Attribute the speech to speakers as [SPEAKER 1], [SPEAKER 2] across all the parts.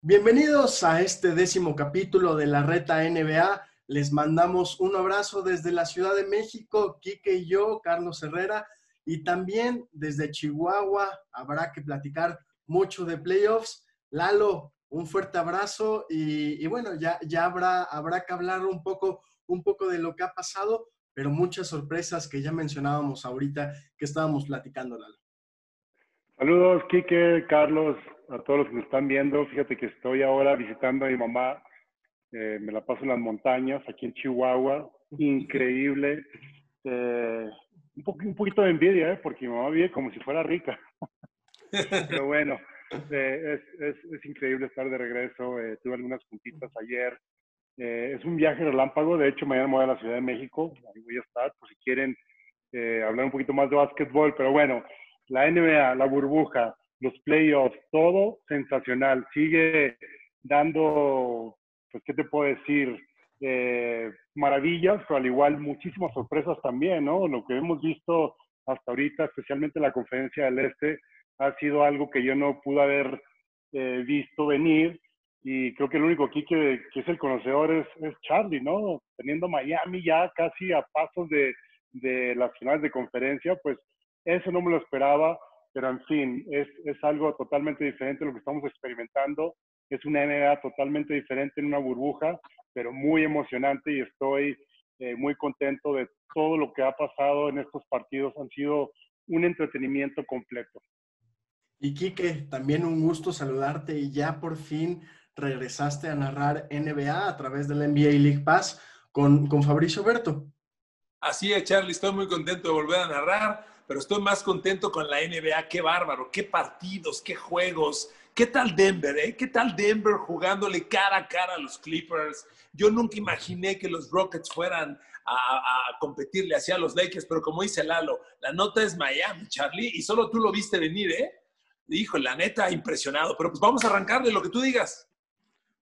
[SPEAKER 1] Bienvenidos a este décimo capítulo de la Reta NBA. Les mandamos un abrazo desde la Ciudad de México, Quique y yo, Carlos Herrera, y también desde Chihuahua. Habrá que platicar mucho de playoffs. Lalo, un fuerte abrazo y, bueno, ya, ya habrá, habrá que hablar un poco, un poco de lo que ha pasado, pero muchas sorpresas que ya mencionábamos ahorita que estábamos platicando, Lalo.
[SPEAKER 2] Saludos, Quique, Carlos, a todos los que nos están viendo. Fíjate que estoy ahora visitando a mi mamá. Eh, me la paso en las montañas, aquí en Chihuahua. Increíble. Eh, un, un, poquito de envidia, ¿eh? porque mi mamá vive como si fuera rica. Pero bueno, eh, es, es, es, increíble estar de regreso. tuve algunas puntitas ayer. es un viaje relámpago. De hecho, mañana me voy a la Ciudad de México. Ahí voy a estar, por si quieren hablar un poquito más de básquetbol. Pero bueno, la NBA, la burbuja, los playoffs, todo sensacional. Sigue dando, pues, ¿qué te puedo decir? Eh, maravillas, pero al igual muchísimas sorpresas también, ¿no? Lo que hemos visto hasta ahorita, especialmente en la conferencia del Este, ha sido algo que yo no pude haber eh, visto venir. Y creo que el único aquí que, que es el conocedor es, es, Charlie, ¿no? Teniendo Miami ya casi a pasos de, de las finales de conferencia, pues eso no me lo esperaba, pero en fin, es, es algo totalmente diferente a lo que estamos experimentando. Es una NBA totalmente diferente en una burbuja, pero muy emocionante y estoy eh, muy contento de todo lo que ha pasado en estos partidos. Han sido un entretenimiento completo.
[SPEAKER 1] Y Quique, también un gusto saludarte y ya por fin regresaste a narrar NBA a través del NBA League Pass con, con Fabricio Berto.
[SPEAKER 3] Así es, Charlie, estoy muy contento de volver a narrar pero estoy más contento con la NBA. Qué bárbaro, qué partidos, qué juegos. ¿Qué tal Denver? Eh? ¿Qué tal Denver jugándole cara a cara a los Clippers? Yo nunca imaginé que los Rockets fueran a, competirle hacia los Lakers, pero como dice Lalo, la nota es Miami, Charlie, y solo tú lo viste venir, ¿eh? Hijo, la neta, impresionado. Pero pues vamos a arrancarle lo que tú digas.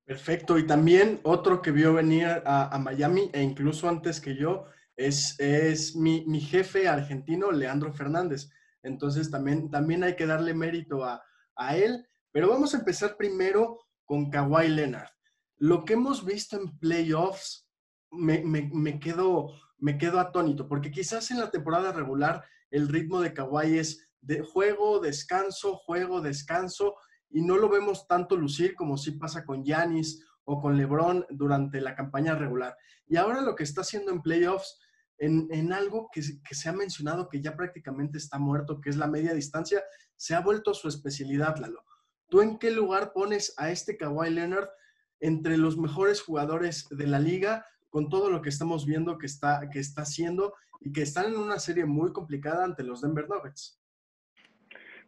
[SPEAKER 1] Perfecto. Y también otro que vio venir a Miami, e incluso antes que yo, es, es mi, mi, jefe argentino, Leandro Fernández. Entonces también, también hay que darle mérito a, a él. Pero vamos a empezar primero con Kawhi Leonard. Lo que hemos visto en playoffs me, me, me, quedo, me quedo atónito, porque quizás en la temporada regular el ritmo de Kawhi es de juego, descanso, juego, descanso, y no lo vemos tanto lucir como si pasa con Yanis o con LeBron durante la campaña regular. Y ahora lo que está haciendo en playoffs en, algo que, se ha mencionado que ya prácticamente está muerto, que es la media distancia, se ha vuelto su especialidad, Lalo. ¿Tú en qué lugar pones a este Kawhi Leonard entre los mejores jugadores de la liga con todo lo que estamos viendo que está, que está haciendo y que están en una serie muy complicada ante los Denver Nuggets?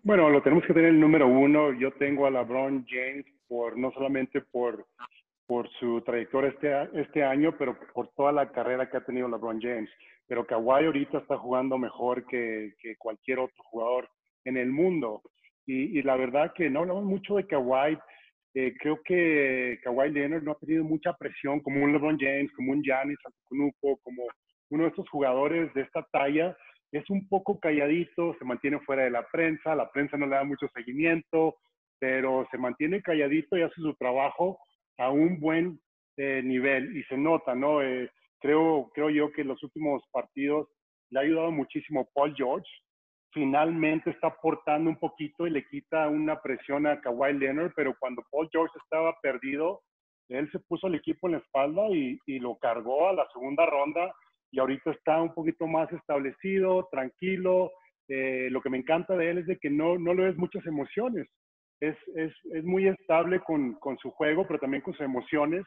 [SPEAKER 2] Bueno, lo tenemos que tener el número uno. Yo tengo a LeBron James por no solamente por por su trayectoria este, este año, pero por toda la carrera que ha tenido LeBron James. Pero Kawhi ahorita está jugando mejor que, que cualquier otro jugador en el mundo. Y, y, la verdad que no hablamos mucho de Kawhi. Eh, creo que Kawhi Leonard no ha tenido mucha presión como un LeBron James, como un Giannis Antetokounmpo, como uno de estos jugadores de esta talla. Es un poco calladito, se mantiene fuera de la prensa, la prensa no le da mucho seguimiento, pero se mantiene calladito y hace su trabajo a un buen eh, nivel y se nota, ¿no? Eh, creo, creo yo que en los últimos partidos le ha ayudado muchísimo Paul George. Finalmente está aportando un poquito y le quita una presión a Kawhi Leonard, pero cuando Paul George estaba perdido, él se puso el equipo en la espalda y, y lo cargó a la segunda ronda y ahorita está un poquito más establecido, tranquilo. Eh, lo que me encanta de él es de que no, no le ves muchas emociones es, es, es muy estable con, con, su juego, pero también con sus emociones.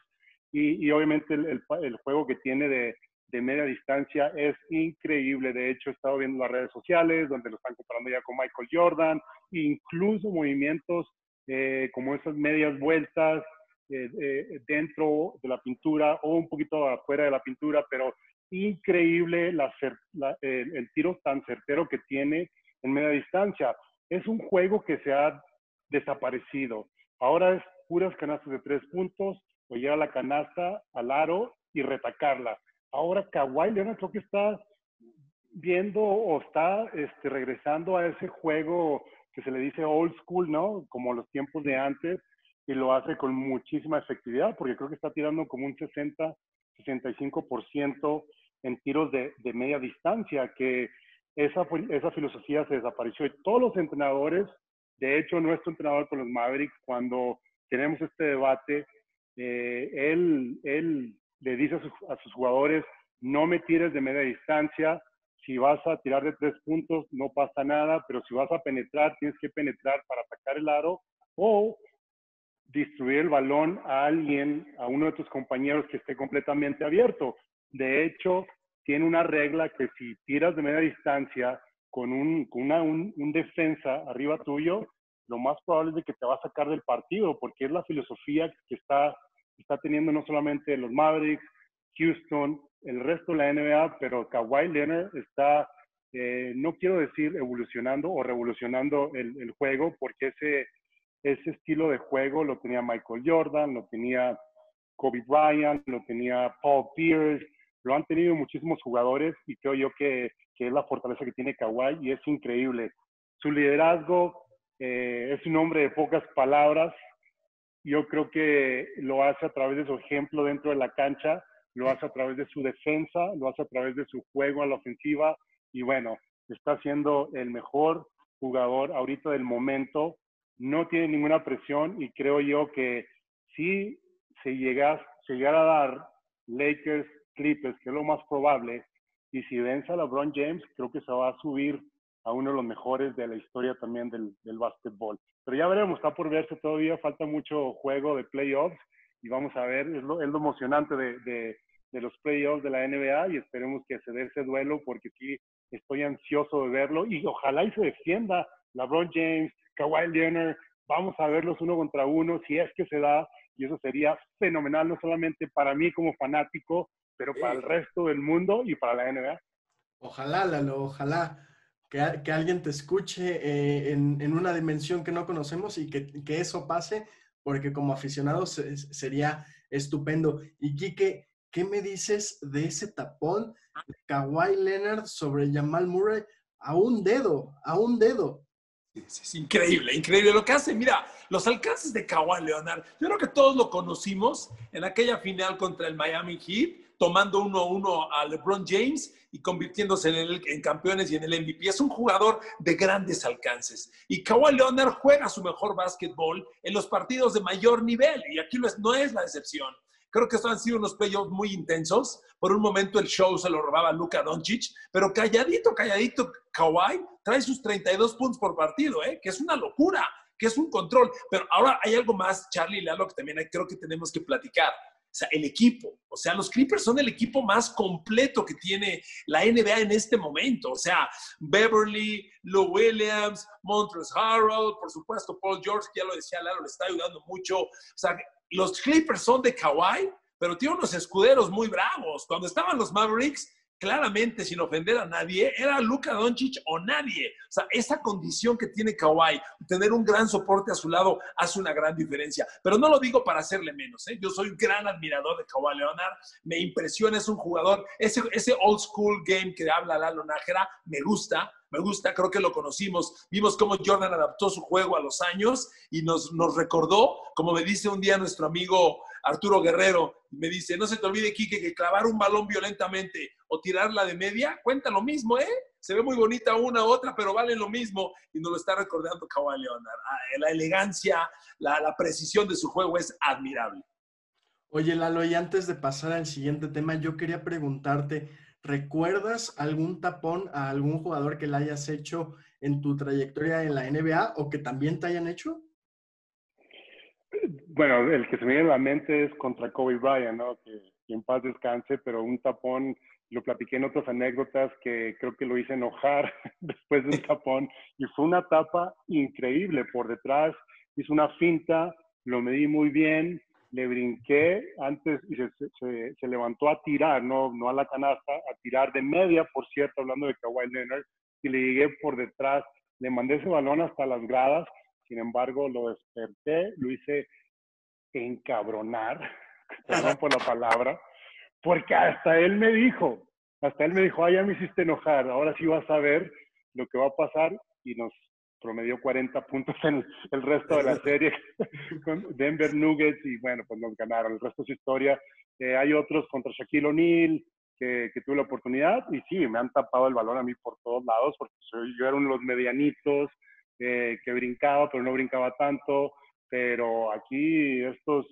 [SPEAKER 2] Y, y obviamente el, el, juego que tiene de, de, media distancia es increíble. De hecho, he estado viendo las redes sociales donde lo están comparando ya con Michael Jordan, incluso movimientos eh, como esas medias vueltas eh, eh, dentro de la pintura o un poquito afuera de la pintura, pero increíble la, la, el, el tiro tan certero que tiene en media distancia. Es un juego que se ha desaparecido. Ahora es puras canastas de tres puntos, o llegar a la canasta, al aro y retacarla. Ahora Kawhi Leonard creo que está viendo o está este, regresando a ese juego que se le dice old school, ¿no? Como los tiempos de antes, y lo hace con muchísima efectividad, porque creo que está tirando como un 60, 65% en tiros de, de, media distancia, que esa, esa filosofía se desapareció. Y todos los entrenadores, de hecho, nuestro entrenador con los Mavericks, cuando tenemos este debate, eh, él, él le dice a, sus jugadores, no me tires de media distancia, si vas a tirar de tres puntos no pasa nada, pero si vas a penetrar, tienes que penetrar para atacar el aro o distribuir el balón a alguien, a uno de tus compañeros que esté completamente abierto. De hecho, tiene una regla que si tiras de media distancia con un, un, defensa arriba tuyo, lo más probable es de que te va a sacar del partido, porque es la filosofía que está, está teniendo no solamente los Mavericks, Houston, el resto de la NBA, pero Kawhi Leonard está, eh, no quiero decir evolucionando o revolucionando el, el juego, porque ese, ese estilo de juego lo tenía Michael Jordan, lo tenía Kobe Bryant, lo tenía Paul Pierce, lo han tenido muchísimos jugadores y creo yo que, que es la fortaleza que tiene Kawhi y es increíble. Su liderazgo eh, es un hombre de pocas palabras. Yo creo que lo hace a través de su ejemplo dentro de la cancha, lo hace a través de su defensa, lo hace a través de su juego a la ofensiva y bueno, está siendo el mejor jugador ahorita del momento no tiene ninguna presión y creo yo que si se llega, llegara a dar Lakers Clippers, que es lo más probable, y si vence a LeBron James, creo que se va a subir a uno de los mejores de la historia también del, del básquetbol. Pero ya veremos, está por verse todavía, falta mucho juego de playoffs y vamos a ver, es lo, es lo emocionante de, de, de, los playoffs de la NBA y esperemos que se dé ese duelo porque sí estoy ansioso de verlo y ojalá y se defienda LeBron James, Kawhi Leonard, vamos a verlos uno contra uno, si es que se da, y eso sería fenomenal, no solamente para mí como fanático, pero para el resto del mundo y para la NBA.
[SPEAKER 1] Ojalá, Lalo, ojalá que, que alguien te escuche eh, en, en, una dimensión que no conocemos y que, que eso pase, porque como aficionado sería estupendo. Y Kike, ¿qué me dices de ese tapón de Kawhi Leonard sobre Jamal Murray? A un dedo, a un dedo.
[SPEAKER 3] Es increíble, increíble lo que hace. Mira, los alcances de Kawhi Leonard, yo creo que todos lo conocimos en aquella final contra el Miami Heat, tomando 1-1 a LeBron James y convirtiéndose en, el, en, campeones y en el MVP. Es un jugador de grandes alcances. Y Kawhi Leonard juega su mejor básquetbol en los partidos de mayor nivel. Y aquí no es la excepción. Creo que estos han sido unos playoffs muy intensos. Por un momento el show se lo robaba Luka Doncic, pero calladito, calladito, Kawhi trae sus 32 puntos por partido, ¿eh? que es una locura, que es un control. Pero ahora hay algo más, Charlie y Lalo, que también creo que tenemos que platicar. Sea, el equipo. O sea, los Clippers son el equipo más completo que tiene la NBA en este momento. O sea, Beverly, Lou Williams, Montrezl Harrell, por supuesto, Paul George, ya lo decía Lalo, le está ayudando mucho. O sea, los Clippers son de Kawhi, pero tiene unos escuderos muy bravos. Cuando estaban los Mavericks, claramente, sin ofender a nadie, era Luka Doncic o nadie. O sea, esa condición que tiene Kawhi, tener un gran soporte a su lado, hace una gran diferencia. Pero no lo digo para hacerle menos. ¿eh? Yo soy un gran admirador de Kawhi Leonard. Me impresiona, es un jugador. Ese, old school game que habla Lalo Nájera, me gusta me gusta, creo que lo conocimos. Vimos cómo Jordan adaptó su juego a los años y nos, nos recordó, como me dice un día nuestro amigo Arturo Guerrero, me dice, no se te olvide, Quique, que clavar un balón violentamente o tirarla de media cuenta lo mismo, ¿eh? Se ve muy bonita una u otra, pero vale lo mismo. Y nos lo está recordando Kawhi Leonard. Ah, la elegancia, la, la precisión de su juego es admirable.
[SPEAKER 1] Oye, Lalo, y antes de pasar al siguiente tema, yo quería preguntarte, ¿Recuerdas algún tapón a algún jugador que le hayas hecho en tu trayectoria en la NBA o que también te hayan hecho?
[SPEAKER 2] Bueno, el que se me viene a la mente es contra Kobe Bryant, ¿no? Que, que en paz descanse, pero un tapón, lo platiqué en otras anécdotas que creo que lo hice enojar después de un tapón y fue una tapa increíble por detrás, hizo una finta, lo medí muy bien, le brinqué antes y se, se, se, levantó a tirar, no, no a la canasta, a tirar de media, por cierto, hablando de Kawhi Leonard, y le llegué por detrás, le mandé ese balón hasta las gradas, sin embargo lo desperté, lo hice encabronar, perdón por la palabra, porque hasta él me dijo, hasta él me dijo, ah, ya me hiciste enojar, ahora sí vas a ver lo que va a pasar, y nos promedió 40 puntos en el resto de la serie con Denver Nuggets y bueno, pues nos ganaron. El resto es historia. Eh, hay otros contra Shaquille O'Neal que, que, tuve la oportunidad y sí, me han tapado el balón a mí por todos lados porque yo era uno de los medianitos eh, que brincaba, pero no brincaba tanto. Pero aquí estos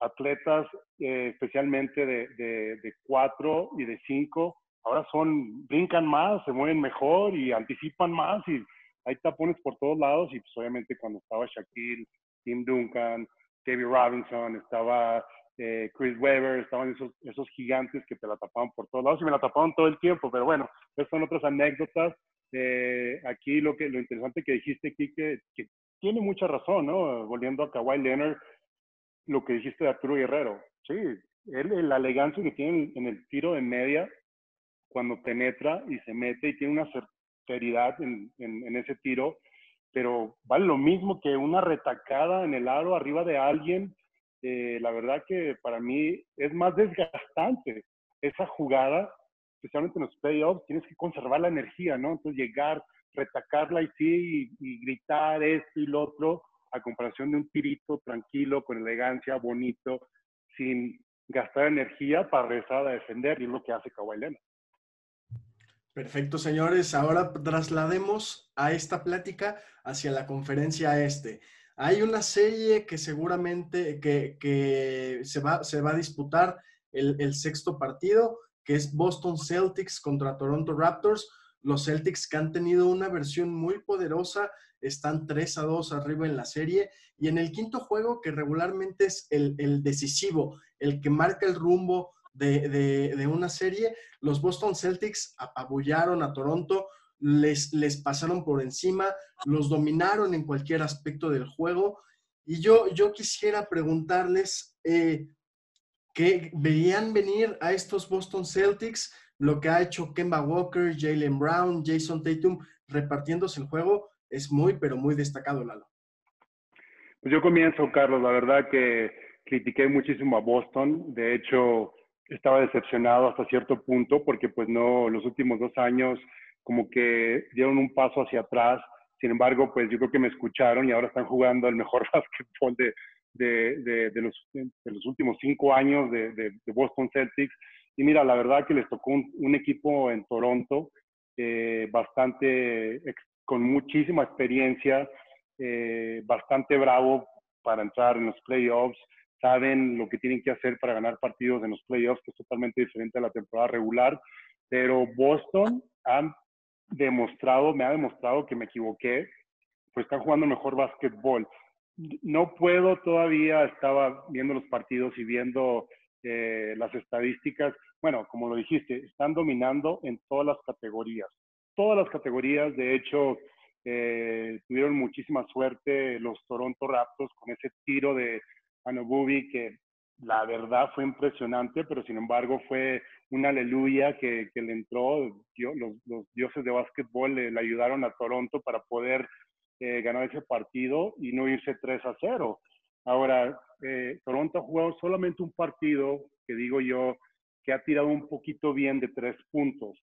[SPEAKER 2] atletas, eh, especialmente de, de, cuatro y de cinco, ahora son, brincan más, se mueven mejor y anticipan más y hay tapones por todos lados y pues obviamente cuando estaba Shaquille, Tim Duncan, David Robinson, estaba eh, Chris Webber, estaban esos, esos gigantes que te la tapaban por todos lados y me la tapaban todo el tiempo, pero bueno, esas son otras anécdotas. Eh, aquí lo, que, lo interesante que dijiste que, que tiene mucha razón, ¿no? Volviendo a Kawhi Leonard, lo que dijiste de Arturo Guerrero, sí, él, la elegancia que tiene en el tiro de media, cuando penetra y se mete y tiene una seriedad en, en, ese tiro, pero vale lo mismo que una retacada en el aro arriba de alguien. Eh, la verdad que para mí es más desgastante esa jugada, especialmente en los playoffs, tienes que conservar la energía, ¿no? Entonces llegar, retacarla y sí, y, gritar esto y lo otro, a comparación de un tirito tranquilo, con elegancia, bonito, sin gastar energía para regresar a defender, y es lo que hace Kawhi Leonard.
[SPEAKER 1] Perfecto, señores. Ahora traslademos a esta plática hacia la conferencia este. Hay una serie que seguramente que, se, va, se va a disputar el, el, sexto partido, que es Boston Celtics contra Toronto Raptors. Los Celtics que han tenido una versión muy poderosa, están 3 a 2 arriba en la serie. Y en el quinto juego, que regularmente es el, el decisivo, el que marca el rumbo de, una serie, los Boston Celtics apabullaron a Toronto, les, les pasaron por encima, los dominaron en cualquier aspecto del juego. Y yo, yo quisiera preguntarles, eh, ¿qué veían venir a estos Boston Celtics? Lo que ha hecho Kemba Walker, Jalen Brown, Jason Tatum repartiéndose el juego es muy, pero muy destacado, Lalo.
[SPEAKER 2] Pues yo comienzo, Carlos. La verdad que critiqué muchísimo a Boston. De hecho, estaba decepcionado hasta cierto punto porque pues no, los últimos dos años como que dieron un paso hacia atrás. Sin embargo, pues yo creo que me escucharon y ahora están jugando el mejor básquetbol de, de, de, los, últimos cinco años de, Boston Celtics. Y mira, la verdad que les tocó un, equipo en Toronto eh, bastante, con muchísima experiencia, eh, bastante bravo para entrar en los playoffs saben lo que tienen que hacer para ganar partidos en los playoffs, que es totalmente diferente a la temporada regular. Pero Boston ha demostrado, me ha demostrado que me equivoqué, pues están jugando mejor básquetbol. No puedo todavía, estaba viendo los partidos y viendo eh, las estadísticas. Bueno, como lo dijiste, están dominando en todas las categorías. Todas las categorías, de hecho, eh, tuvieron muchísima suerte los Toronto Raptors con ese tiro de Anobubi, que la verdad fue impresionante, pero sin embargo fue una aleluya que, le entró. los, los, dioses de básquetbol le, ayudaron a Toronto para poder eh, ganar ese partido y no irse 3 a 0. Ahora, eh, Toronto ha jugado solamente un partido, que digo yo, que ha tirado un poquito bien de tres puntos.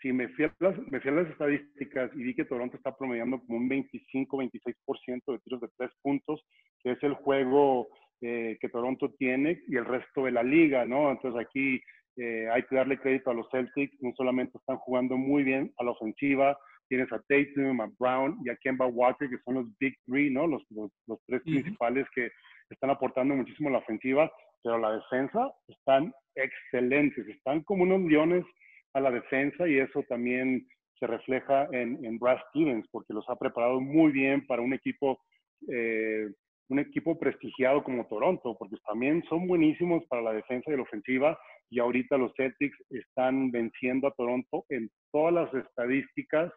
[SPEAKER 2] Si me fui, a las, me fui a las estadísticas y vi que Toronto está promediando como un 25-26% de tiros de tres puntos, que es el juego eh, que Toronto tiene y el resto de la liga, ¿no? Entonces aquí eh, hay que darle crédito a los Celtics, no solamente están jugando muy bien a la ofensiva, tienes a Tatum, a Brown y a Kemba Walker, que son los Big Three, ¿no? Los, los, tres principales que están aportando muchísimo a la ofensiva, pero la defensa están excelentes, están como unos leones a la defensa y eso también se refleja en, en Brad Stevens, porque los ha preparado muy bien para un equipo eh, un equipo prestigiado como Toronto, porque también son buenísimos para la defensa y la ofensiva, y ahorita los Celtics están venciendo a Toronto en todas las estadísticas,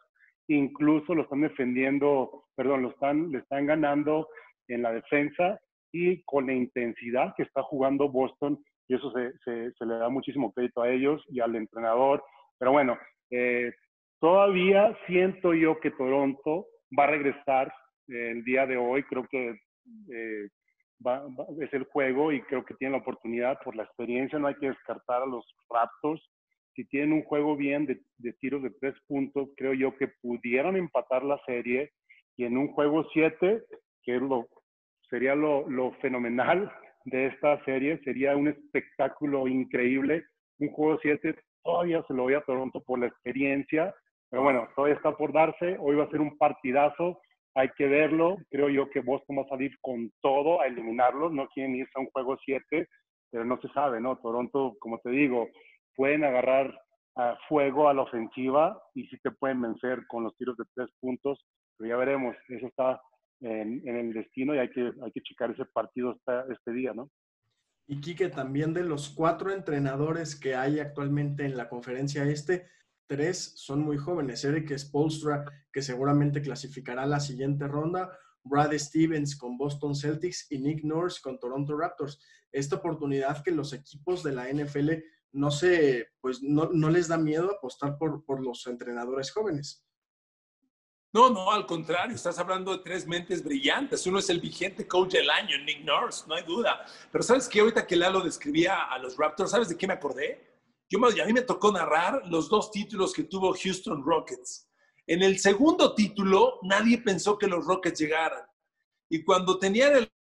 [SPEAKER 2] incluso lo están defendiendo, perdón, lo están, le están ganando en la defensa y con la intensidad que está jugando Boston, y eso se, se, le da muchísimo crédito a ellos y al entrenador. Pero bueno, eh, todavía siento yo que Toronto va a regresar el día de hoy, creo que eh, es el juego y creo que tienen la oportunidad por la experiencia, no hay que descartar a los Raptors. Si tienen un juego bien de, tiros de tres puntos, creo yo que pudieron empatar la serie y en un juego 7, que lo, sería lo fenomenal de esta serie, sería un espectáculo increíble. Un juego 7 todavía se lo voy a Toronto por la experiencia, pero bueno, todavía está por darse. Hoy va a ser un partidazo, hay que verlo. Creo yo que Boston va a salir con todo a eliminarlos. No quieren irse a un juego 7, pero no se sabe, ¿no? Toronto, como te digo, pueden agarrar fuego a la ofensiva y sí te pueden vencer con los tiros de tres puntos, pero ya veremos. Eso está en, el destino y hay que, hay que checar ese partido este día, ¿no?
[SPEAKER 1] Y Quique, también de los cuatro entrenadores que hay actualmente en la conferencia este, tres son muy jóvenes. Eric Spolstra, que seguramente clasificará la siguiente ronda, Brad Stevens con Boston Celtics y Nick Nurse con Toronto Raptors. Esta oportunidad que los equipos de la NFL no se, pues no, no les da miedo apostar por, por los entrenadores jóvenes.
[SPEAKER 3] No, no, al contrario, estás hablando de tres mentes brillantes. Uno es el vigente coach del año, Nick Nurse, no hay duda. Pero ¿sabes qué? Ahorita que Lalo describía a los Raptors, ¿sabes de qué me acordé? Yo, a mí me tocó narrar los dos títulos que tuvo Houston Rockets. En el segundo título, nadie pensó que los Rockets llegaran. Y cuando tenían el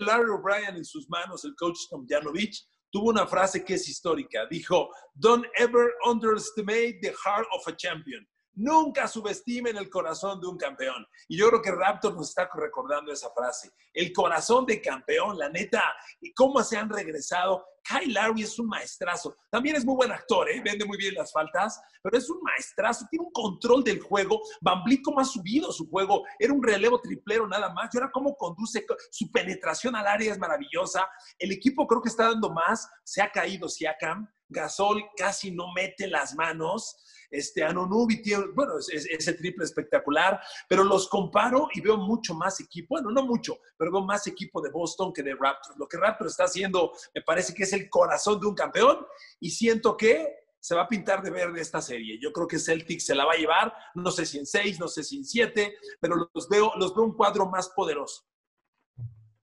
[SPEAKER 3] Larry O'Brien en sus manos, el coach Tom Janovich, tuvo una frase que es histórica. Dijo, Don't ever underestimate the heart of a champion. Nunca subestimen el corazón de un campeón. Y yo creo que Raptor nos está recordando esa frase. El corazón de campeón, la neta. Y cómo se han regresado. Kyle Larry es un maestrazo. También es muy buen actor, ¿eh? vende muy bien las faltas, pero es un maestrazo. Tiene un control del juego. Van cómo ha subido su juego. Era un relevo triplero nada más. Y ahora cómo conduce su penetración al área es maravillosa. El equipo creo que está dando más. Se ha caído Siakam. Gasol casi no mete las manos. Este, Anonubi tiene, bueno, ese triple espectacular, pero los comparo y veo mucho más equipo, bueno, no mucho, pero veo más equipo de Boston que de Raptors. Lo que Raptors está haciendo me parece que es el corazón de un campeón y siento que se va a pintar de verde esta serie. Yo creo que Celtic se la va a llevar, no sé si en seis, no sé si en siete, pero los veo, los veo un cuadro más poderoso.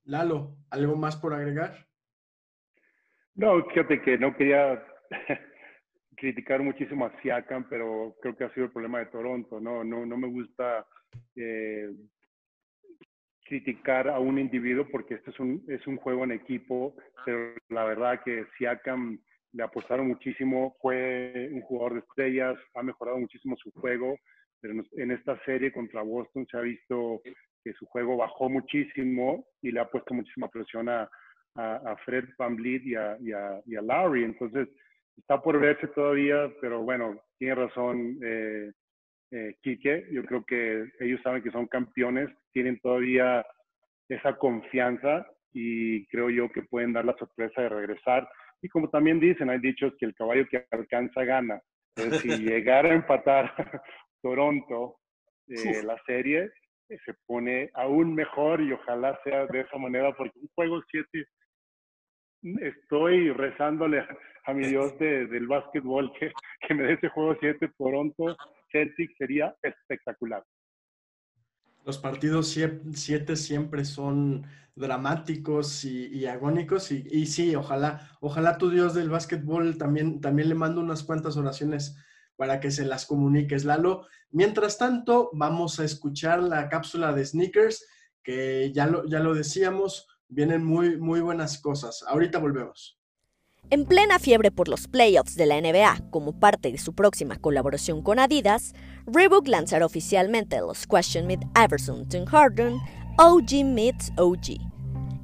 [SPEAKER 1] Lalo, ¿algo más por agregar?
[SPEAKER 2] No, fíjate que no quería criticar muchísimo a Siakam, pero creo que ha sido el problema de Toronto, ¿no? No, no me gusta eh, criticar a un individuo porque este es un, es un juego en equipo, pero la verdad que Siakam le apostaron muchísimo, fue un jugador de estrellas, ha mejorado muchísimo su juego, pero en esta serie contra Boston se ha visto que su juego bajó muchísimo y le ha puesto muchísima presión a, a, Fred Van y a, y, a, y a Larry. Entonces, está por verse todavía, pero bueno, tiene razón eh, eh, Quique. Yo creo que ellos saben que son campeones, tienen todavía esa confianza y creo yo que pueden dar la sorpresa de regresar. Y como también dicen, hay dichos que el caballo que alcanza gana. Entonces, si llegara a empatar Toronto eh, la serie, eh, se pone aún mejor y ojalá sea de esa manera, porque un juego 7 estoy rezándole a mi Dios del básquetbol que, que me dé ese juego 7 Toronto Celtic sería espectacular.
[SPEAKER 1] Los partidos 7 siempre son dramáticos y, agónicos y, y, sí, ojalá, ojalá tu Dios del básquetbol también, también le mando unas cuantas oraciones para que se las comuniques, Lalo. Mientras tanto, vamos a escuchar la cápsula de sneakers, que ya lo, ya lo decíamos, vienen muy, muy buenas cosas. Ahorita volvemos.
[SPEAKER 4] En plena fiebre por los playoffs de la NBA, como parte de su próxima colaboración con Adidas, Reebok lanzará oficialmente los Question Meet Iverson Tim Harden OG Meets OG.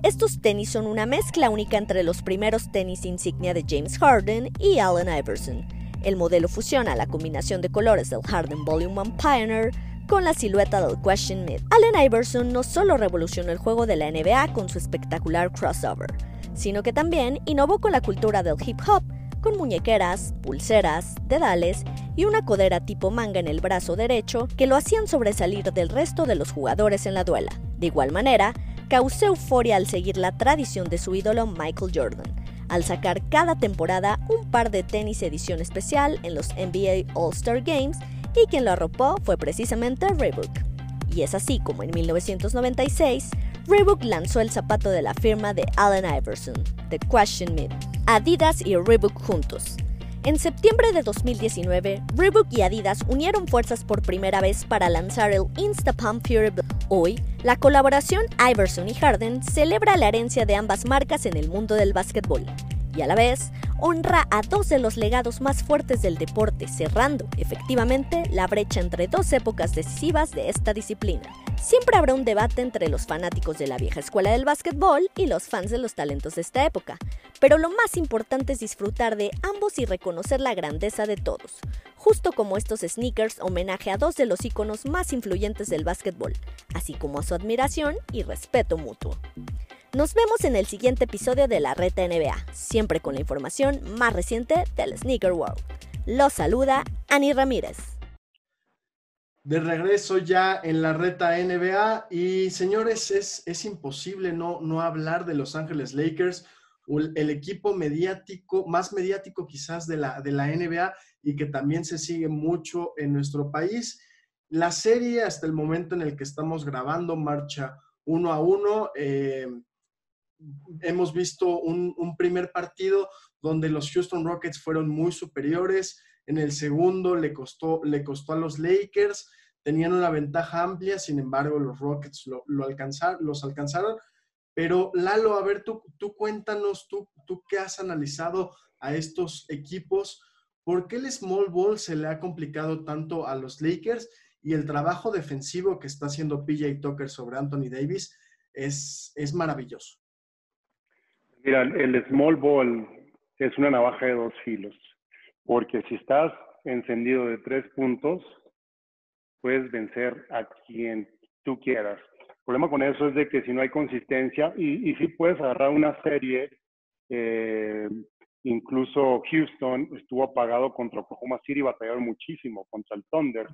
[SPEAKER 4] Estos tenis son una mezcla única entre los primeros tenis insignia de James Harden y Allen Iverson. El modelo fusiona la combinación de colores del Harden Volume 1 Pioneer con la silueta del Question Mid. Allen Iverson no solo revolucionó el juego de la NBA con su espectacular crossover, sino que también innovó con la cultura del hip hop, con muñequeras, pulseras, dedales y una codera tipo manga en el brazo derecho que lo hacían sobresalir del resto de los jugadores en la duela. De igual manera, causó euforia al seguir la tradición de su ídolo Michael Jordan, al sacar cada temporada un par de tenis edición especial en los NBA All-Star Games y quien lo arropó fue precisamente Reebok. Y es así como en 1996, Reebok lanzó el zapato de la firma de Allen Iverson, The Question Mid, Adidas y Reebok juntos. En septiembre de 2019, Reebok y Adidas unieron fuerzas por primera vez para lanzar el Instapump Fury. Hoy, la colaboración Iverson y Harden celebra la herencia de ambas marcas en el mundo del básquetbol y a la vez honra a dos de los legados más fuertes del deporte, cerrando efectivamente la brecha entre dos épocas decisivas de esta disciplina. Siempre habrá un debate entre los fanáticos de la vieja escuela del básquetbol y los fans de los talentos de esta época, pero lo más importante es disfrutar de ambos y reconocer la grandeza de todos, justo como estos sneakers homenaje a dos de los iconos más influyentes del básquetbol, así como a su admiración y respeto mutuo. Nos vemos en el siguiente episodio de la Reta NBA, siempre con la información más reciente del Sneaker World. Los saluda Ani Ramírez.
[SPEAKER 1] De regreso ya en la Reta NBA y señores, es, es imposible no, no hablar de Los Ángeles Lakers, el equipo mediático, más mediático quizás de la, de la NBA y que también se sigue mucho en nuestro país. La serie hasta el momento en el que estamos grabando marcha uno a uno. Eh, hemos visto un, primer partido donde los Houston Rockets fueron muy superiores. En el segundo le costó, le costó a los Lakers. Tenían una ventaja amplia, sin embargo, los Rockets lo, los alcanzaron. Pero Lalo, a ver, tú, tú cuéntanos, tú, tú qué has analizado a estos equipos, ¿por qué el small ball se le ha complicado tanto a los Lakers y el trabajo defensivo que está haciendo PJ Tucker sobre Anthony Davis es, es maravilloso?
[SPEAKER 2] Mira, el small ball es una navaja de dos filos, porque si estás encendido de tres puntos, puedes vencer a quien tú quieras. El problema con eso es de que si no hay consistencia, y, y si puedes agarrar una serie, eh, incluso Houston estuvo apagado contra Oklahoma City, batallaron muchísimo contra el Thunder,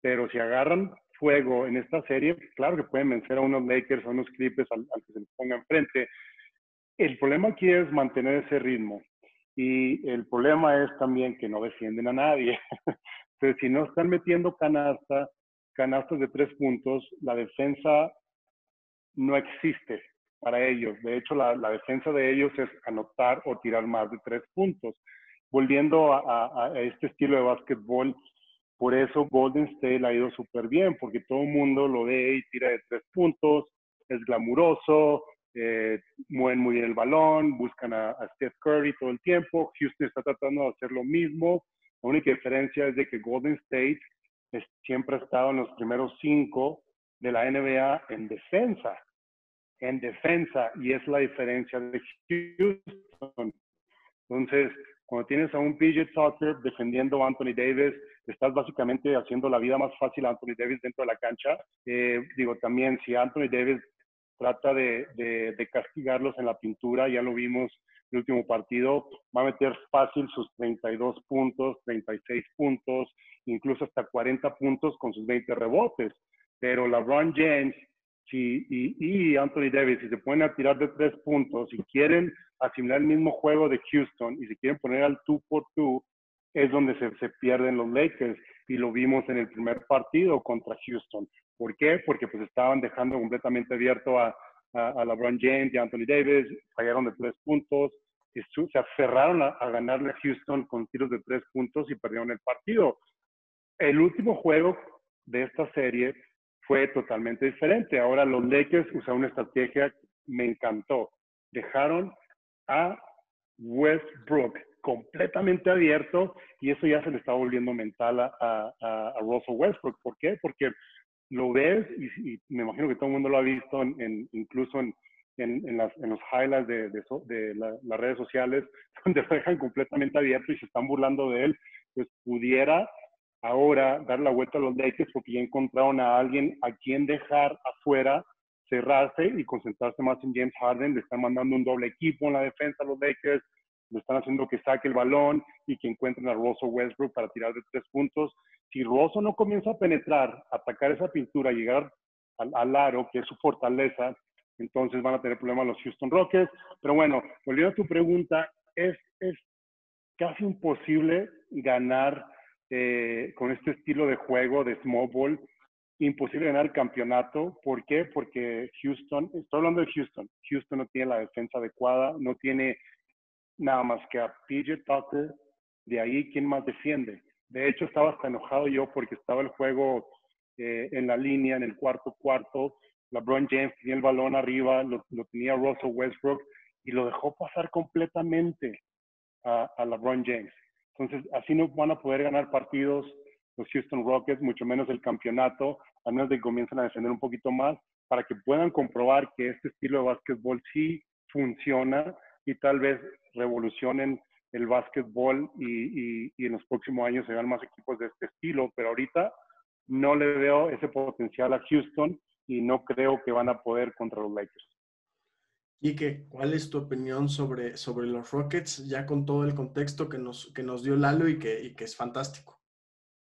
[SPEAKER 2] pero si agarran fuego en esta serie, claro que pueden vencer a unos Lakers, a unos Clippers, al, al que se les ponga enfrente, el problema aquí es mantener ese ritmo y el problema es también que no defienden a nadie. Entonces, si no están metiendo canasta, canastas de tres puntos, la defensa no existe para ellos. De hecho, la, defensa de ellos es anotar o tirar más de tres puntos. Volviendo a, a este estilo de básquetbol, por eso Golden State ha ido súper bien, porque todo el mundo lo ve y tira de tres puntos, es glamuroso, eh, mueven muy bien el balón, buscan a, Steph Curry todo el tiempo. Houston está tratando de hacer lo mismo. La única diferencia es de que Golden State siempre ha estado en los primeros cinco de la NBA en defensa. En defensa, y es la diferencia de Houston. Entonces, cuando tienes a un PJ Tucker defendiendo a Anthony Davis, estás básicamente haciendo la vida más fácil a Anthony Davis dentro de la cancha. Eh, digo, también si Anthony Davis trata de, castigarlos en la pintura, ya lo vimos el último partido, va a meter fácil sus 32 puntos, 36 puntos, incluso hasta 40 puntos con sus 20 rebotes. Pero LeBron James si, y, Anthony Davis, si se ponen a tirar de tres puntos, y quieren asimilar el mismo juego de Houston y si quieren poner al 2 por 2, es donde se, se pierden los Lakers. Y lo vimos en el primer partido contra Houston. ¿Por qué? Porque pues estaban dejando completamente abierto a, a, LeBron James y a Anthony Davis, fallaron de tres puntos, y se aferraron a, ganarle a Houston con tiros de tres puntos y perdieron el partido. El último juego de esta serie fue totalmente diferente. Ahora los Lakers usaron una estrategia, me encantó. Dejaron a Westbrook completamente abierto y eso ya se le está volviendo mental a, a, a Russell Westbrook. ¿Por qué? Porque lo ves y, me imagino que todo el mundo lo ha visto, en, incluso en, las, los highlights de, de, las redes sociales, donde lo dejan completamente abierto y se están burlando de él, pues pudiera ahora dar la vuelta a los Lakers porque ya encontraron a alguien a quien dejar afuera, cerrarse y concentrarse más en James Harden. Le están mandando un doble equipo en la defensa a los Lakers, le están haciendo que saque el balón y que encuentren a Russell Westbrook para tirar de tres puntos si Rosso no comienza a penetrar, atacar esa pintura, llegar al, aro, que es su fortaleza, entonces van a tener problemas los Houston Rockets. Pero bueno, volviendo a tu pregunta, es, es casi imposible ganar eh, con este estilo de juego de small ball. Imposible ganar el campeonato. ¿Por qué? Porque Houston, estoy hablando de Houston, Houston no tiene la defensa adecuada, no tiene nada más que a PJ Tucker, de ahí, ¿quién más defiende? De hecho, estaba hasta enojado yo porque estaba el juego eh, en la línea, en el cuarto cuarto. LeBron James tenía el balón arriba, lo, tenía Russell Westbrook y lo dejó pasar completamente a, a LeBron James. Entonces, así no van a poder ganar partidos los Houston Rockets, mucho menos el campeonato, a menos de que comiencen a defender un poquito más, para que puedan comprobar que este estilo de básquetbol sí funciona y tal vez revolucionen el básquetbol y, y, en los próximos años se vean más equipos de este estilo, pero ahorita no le veo ese potencial a Houston y no creo que van a poder contra los Lakers.
[SPEAKER 1] Quique, ¿cuál es tu opinión sobre, sobre los Rockets, ya con todo el contexto que nos, que nos dio Lalo y que, y que es fantástico?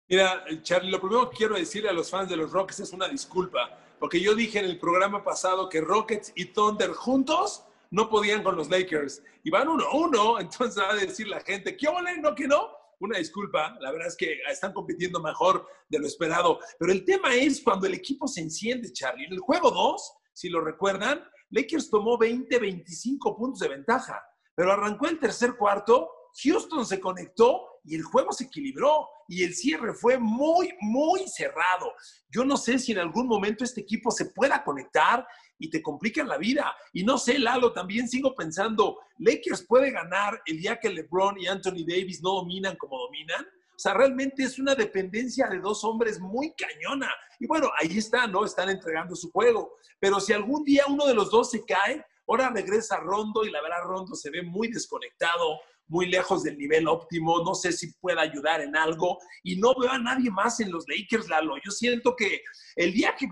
[SPEAKER 3] Mira, Charlie, lo primero que quiero decirle a los fans de los Rockets es una disculpa, porque yo dije en el programa pasado que Rockets y Thunder juntos no podían con los Lakers. Y van uno a uno, entonces va a decir la gente, ¿qué ole? ¿No que no? Una disculpa, la verdad es que están compitiendo mejor de lo esperado. Pero el tema es cuando el equipo se enciende, Charlie. En el juego 2, si lo recuerdan, Lakers tomó 20, 25 puntos de ventaja, pero arrancó el tercer cuarto, Houston se conectó y el juego se equilibró y el cierre fue muy, muy cerrado. Yo no sé si en algún momento este equipo se pueda conectar y te complican la vida. Y no sé, Lalo, también sigo pensando, Lakers puede ganar el día que LeBron y Anthony Davis no dominan como dominan. O sea, realmente es una dependencia de dos hombres muy cañona. Y bueno, ahí está, ¿no? Están entregando su juego. Pero si algún día uno de los dos se cae, ahora regresa Rondo y la verdad Rondo se ve muy desconectado muy lejos del nivel óptimo, no sé si pueda ayudar en algo y no veo a nadie más en los Lakers, Lalo. Yo siento que el día que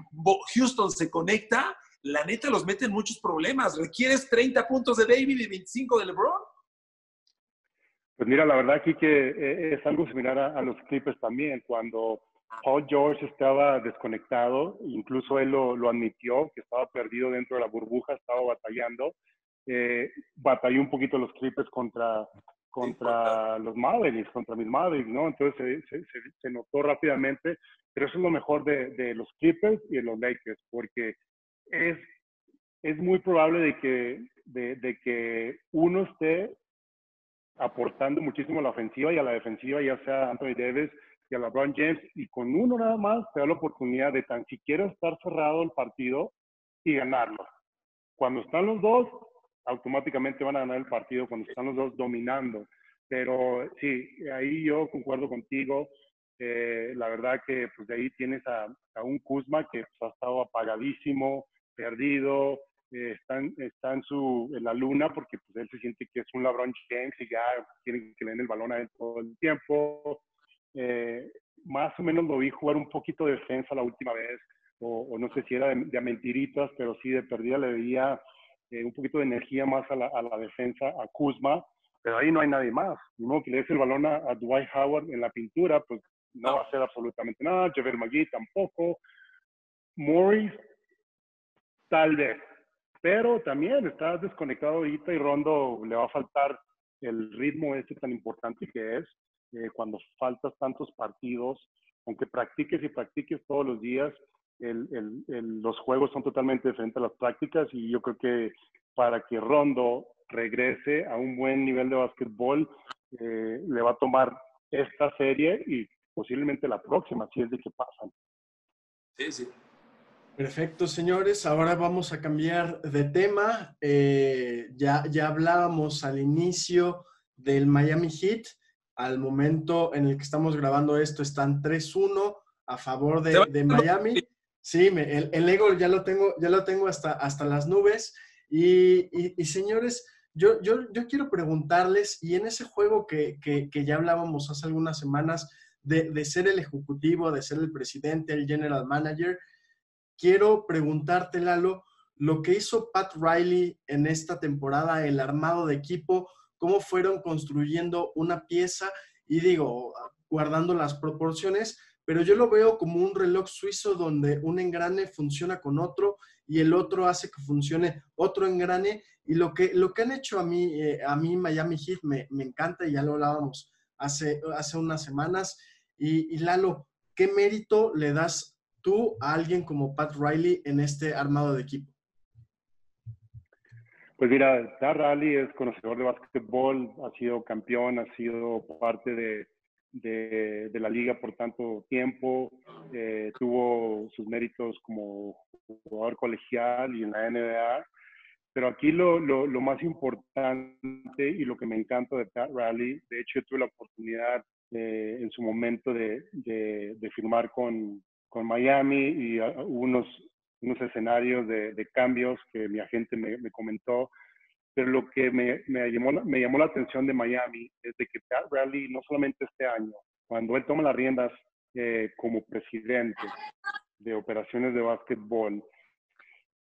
[SPEAKER 3] Houston se conecta, la neta los mete en muchos problemas. ¿Requieres 30 puntos de David y 25 de LeBron?
[SPEAKER 2] Pues mira, la verdad aquí que eh, es algo similar a, los Clippers también. Cuando Paul George estaba desconectado, incluso él lo, lo admitió, que estaba perdido dentro de la burbuja, estaba batallando eh, batalló un poquito los Clippers contra, contra los Mavericks, contra mis Mavericks, ¿no? Entonces se, se, notó rápidamente, pero eso es lo mejor de, de, los Clippers y de los Lakers, porque es, es muy probable de que, de, de que uno esté aportando muchísimo a la ofensiva y a la defensiva, ya sea Anthony Davis y a LeBron James, y con uno nada más te da la oportunidad de tan siquiera estar cerrado el partido y ganarlo. Cuando están los dos, automáticamente van a ganar el partido cuando están los dos dominando. Pero sí, ahí yo concuerdo contigo. Eh, la verdad que pues de ahí tienes a, un Kuzma que pues, ha estado apagadísimo, perdido, eh, está, en, su, en la luna porque pues, él se siente que es un LeBron James y ya tiene que le el balón a él todo el tiempo. Eh, más o menos lo vi jugar un poquito de defensa la última vez, o, no sé si era de, de, mentiritas, pero sí de perdida le veía eh, un poquito de energía más a la, a la, defensa, a Kuzma, pero ahí no hay nadie más. Ni que le des el balón a, Dwight Howard en la pintura, pues no va a hacer absolutamente nada. Javier Magui tampoco. Morris, tal vez. Pero también está desconectado ahorita y Rondo le va a faltar el ritmo ese tan importante que es eh, cuando faltas tantos partidos, aunque practiques y practiques todos los días, el, el, los juegos son totalmente diferentes a las prácticas y yo creo que para que Rondo regrese a un buen nivel de básquetbol, eh, le va a tomar esta serie y posiblemente la próxima, si es de que pasan.
[SPEAKER 3] Sí, sí.
[SPEAKER 1] Perfecto, señores. Ahora vamos a cambiar de tema. Eh, ya, ya hablábamos al inicio del Miami Heat. Al momento en el que estamos grabando esto, están 3-1 a favor de, de Miami. Sí, el, ego ya lo tengo, ya lo tengo hasta, hasta las nubes. Y, señores, yo, yo, yo, quiero preguntarles, y en ese juego que, ya hablábamos hace algunas semanas, de, ser el ejecutivo, de ser el presidente, el general manager, quiero preguntarte, Lalo, lo que hizo Pat Riley en esta temporada, el armado de equipo, cómo fueron construyendo una pieza, y digo, guardando las proporciones, pero yo lo veo como un reloj suizo donde un engrane funciona con otro y el otro hace que funcione otro engrane. Y lo que, lo que han hecho a mí, eh, a mí Miami Heat me, me, encanta y ya lo hablábamos hace, hace unas semanas. Y, y Lalo, ¿qué mérito le das tú a alguien como Pat Riley en este armado de equipo?
[SPEAKER 2] Pues mira, Pat Rally es conocedor de básquetbol, ha sido campeón, ha sido parte de, de, la liga por tanto tiempo, eh, tuvo sus méritos como jugador colegial y en la NBA. Pero aquí lo, lo, lo, más importante y lo que me encanta de Pat Rally, de hecho yo tuve la oportunidad eh, en su momento de, de, de firmar con, con, Miami y uh, unos, unos escenarios de, de, cambios que mi agente me, me comentó. Pero lo que me, me, llamó, me llamó la atención de Miami es de que Pat Riley, no solamente este año, cuando él toma las riendas eh, como presidente de operaciones de básquetbol,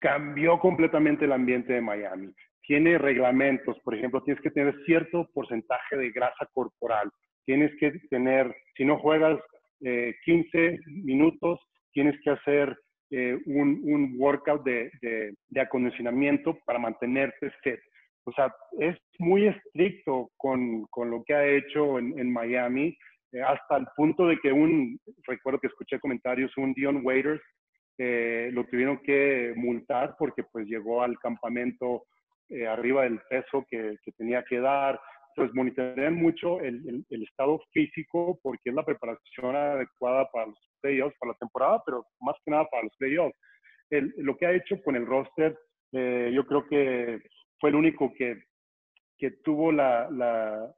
[SPEAKER 2] cambió completamente el ambiente de Miami. Tiene reglamentos, por ejemplo, tienes que tener cierto porcentaje de grasa corporal. Tienes que tener, si no juegas eh, 15 minutos, tienes que hacer eh, un, un, workout de, de, de, acondicionamiento para mantenerte fit. O sea, es muy estricto con, con lo que ha hecho en, en Miami, eh, hasta el punto de que un, recuerdo que escuché comentarios, un Dion Waiters eh, lo tuvieron que multar porque pues llegó al campamento eh, arriba del peso que, que, tenía que dar. Entonces monitorean mucho el, el, el, estado físico porque es la preparación adecuada para los playoffs, para la temporada, pero más que nada para los playoffs. lo que ha hecho con el roster, eh, yo creo que fue el único que, que tuvo la, la,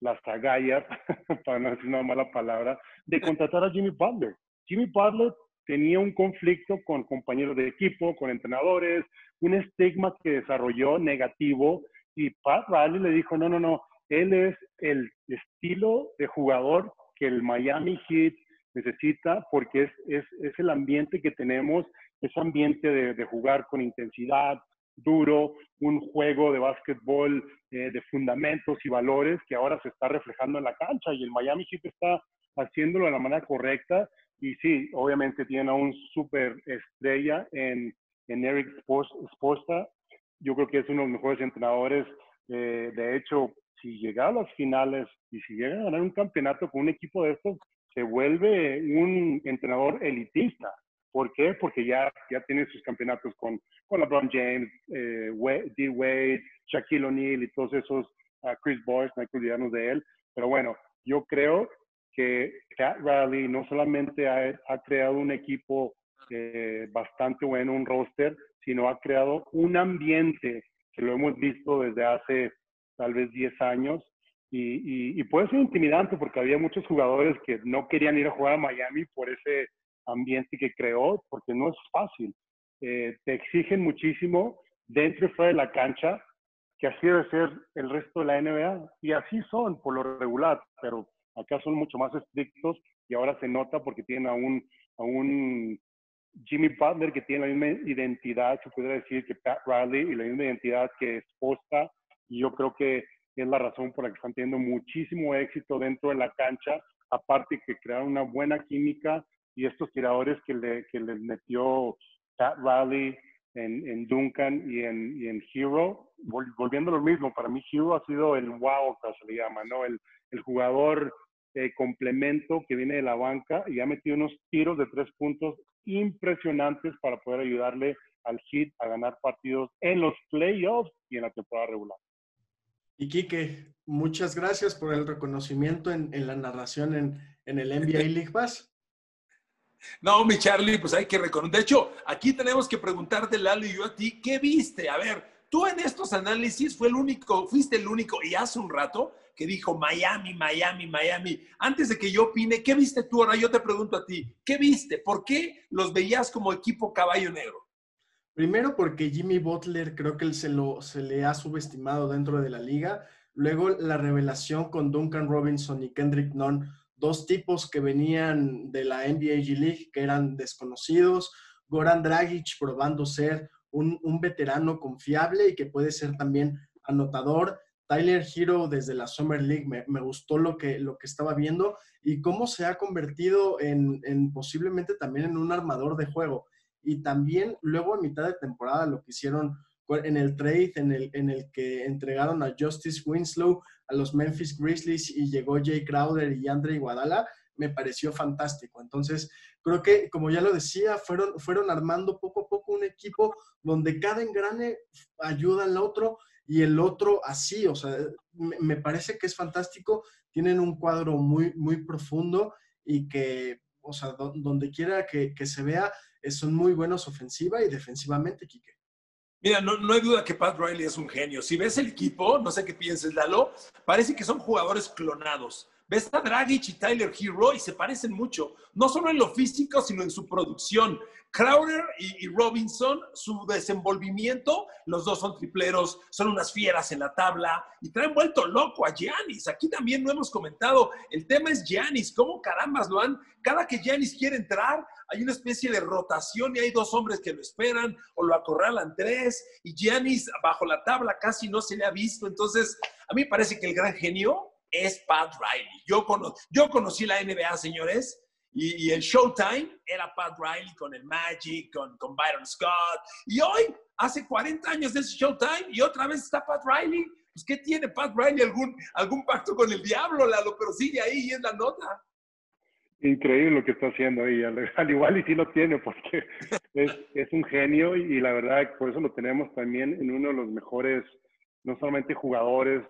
[SPEAKER 2] las agallas, para no decir una mala palabra, de contratar a Jimmy Butler. Jimmy Butler tenía un conflicto con compañeros de equipo, con entrenadores, un estigma que desarrolló negativo y Pat Riley le dijo, no, no, no, él es el estilo de jugador que el Miami Heat necesita porque es, es, es el ambiente que tenemos, ese ambiente de, de jugar con intensidad, duro, un juego de básquetbol eh, de fundamentos y valores que ahora se está reflejando en la cancha y el Miami Heat está haciéndolo de la manera correcta y sí, obviamente tiene a un súper estrella en, en Eric Sposta. Yo creo que es uno de los mejores entrenadores. Eh, de hecho, si llega a las finales y si llega a ganar un campeonato con un equipo de estos, se vuelve un entrenador elitista. ¿Por qué? Porque ya, ya tiene sus campeonatos con, con LeBron James, eh, D. Wade, Shaquille O'Neal y todos esos, uh, Chris Bosh, no hay que olvidarnos de él. Pero bueno, yo creo que Cat Rally no solamente ha, ha creado un equipo eh, bastante bueno, un roster, sino ha creado un ambiente que lo hemos visto desde hace tal vez 10 años y, y, y, puede ser intimidante porque había muchos jugadores que no querían ir a jugar a Miami por ese ambiente que creó, porque no es fácil. Eh, te exigen muchísimo dentro y fuera de la cancha, que así debe ser el resto de la NBA. Y así son por lo regular, pero acá son mucho más estrictos y ahora se nota porque tienen a un, a un Jimmy Butler que tiene la misma identidad, se puede decir, que Pat Riley y la misma identidad que Sposta. Y yo creo que es la razón por la que están teniendo muchísimo éxito dentro de la cancha, aparte que crearon una buena química y estos tiradores que le, que le metió Pat Riley en, en Duncan y en, en Hero, volviendo a lo mismo, para mí Hero ha sido el wow, se le llama, ¿no? El, el jugador eh, complemento que viene de la banca y ha metido unos tiros de tres puntos impresionantes para poder ayudarle al Heat a ganar partidos en los playoffs y en la temporada regular.
[SPEAKER 1] Y Quique, muchas gracias por el reconocimiento en, en la narración en, en el NBA League Pass.
[SPEAKER 3] No, mi Charlie, pues hay que reconocer. De hecho, aquí tenemos que preguntarte, Lalo y yo a ti, ¿qué viste? A ver, tú en estos análisis fue el único, fuiste el único, y hace un rato, que dijo Miami, Miami, Miami. Antes de que yo opine, ¿qué viste tú? Ahora yo te pregunto a ti, ¿qué viste? ¿Por qué los veías como equipo caballo negro?
[SPEAKER 1] Primero porque Jimmy Butler creo que se, lo, se le ha subestimado dentro de la liga. Luego la revelación con Duncan Robinson y Kendrick Nunn dos tipos que venían de la NBA G League, que eran desconocidos. Goran Dragic probando ser un, un, veterano confiable y que puede ser también anotador. Tyler Hero desde la Summer League me, gustó lo que, lo que estaba viendo y cómo se ha convertido en, en, posiblemente también en un armador de juego. Y también luego a mitad de temporada lo que hicieron en el trade en el, en el que entregaron a Justice Winslow a los Memphis Grizzlies y llegó Jay Crowder y Andre Iguadala, me pareció fantástico. Entonces, creo que, como ya lo decía, fueron, fueron armando poco a poco un equipo donde cada engrane ayuda al otro y el otro así, o sea, me, parece que es fantástico. Tienen un cuadro muy, muy profundo y que, o sea, donde quiera que, que se vea, son muy buenos ofensiva y defensivamente, Quique.
[SPEAKER 3] Mira, no, no, hay duda que Pat Riley es un genio. Si ves el equipo, no sé qué pienses, Lalo, parece que son jugadores clonados. Ves a Dragic y Tyler Hero y se parecen mucho, no solo en lo físico, sino en su producción. Crowder y, Robinson, su desenvolvimiento, los dos son tripleros, son unas fieras en la tabla y traen vuelto loco a Giannis. Aquí también no hemos comentado, el tema es Giannis, cómo carambas lo han, cada que Giannis quiere entrar, hay una especie de rotación y hay dos hombres que lo esperan o lo acorralan tres y Giannis bajo la tabla casi no se le ha visto. Entonces, a mí parece que el gran genio es Pat Riley. Yo, yo conocí la NBA, señores, y, el Showtime era Pat Riley con el Magic, con, con Byron Scott. Y hoy, hace 40 años de ese Showtime, y otra vez está Pat Riley. Pues, ¿qué tiene Pat Riley? ¿Algún, algún pacto con el diablo, Lalo? Pero sigue ahí y es la nota.
[SPEAKER 2] Increíble lo que está haciendo ahí. Al, igual y sí lo tiene, porque es, es un genio y, la verdad, por eso lo tenemos también en uno de los mejores, no solamente jugadores,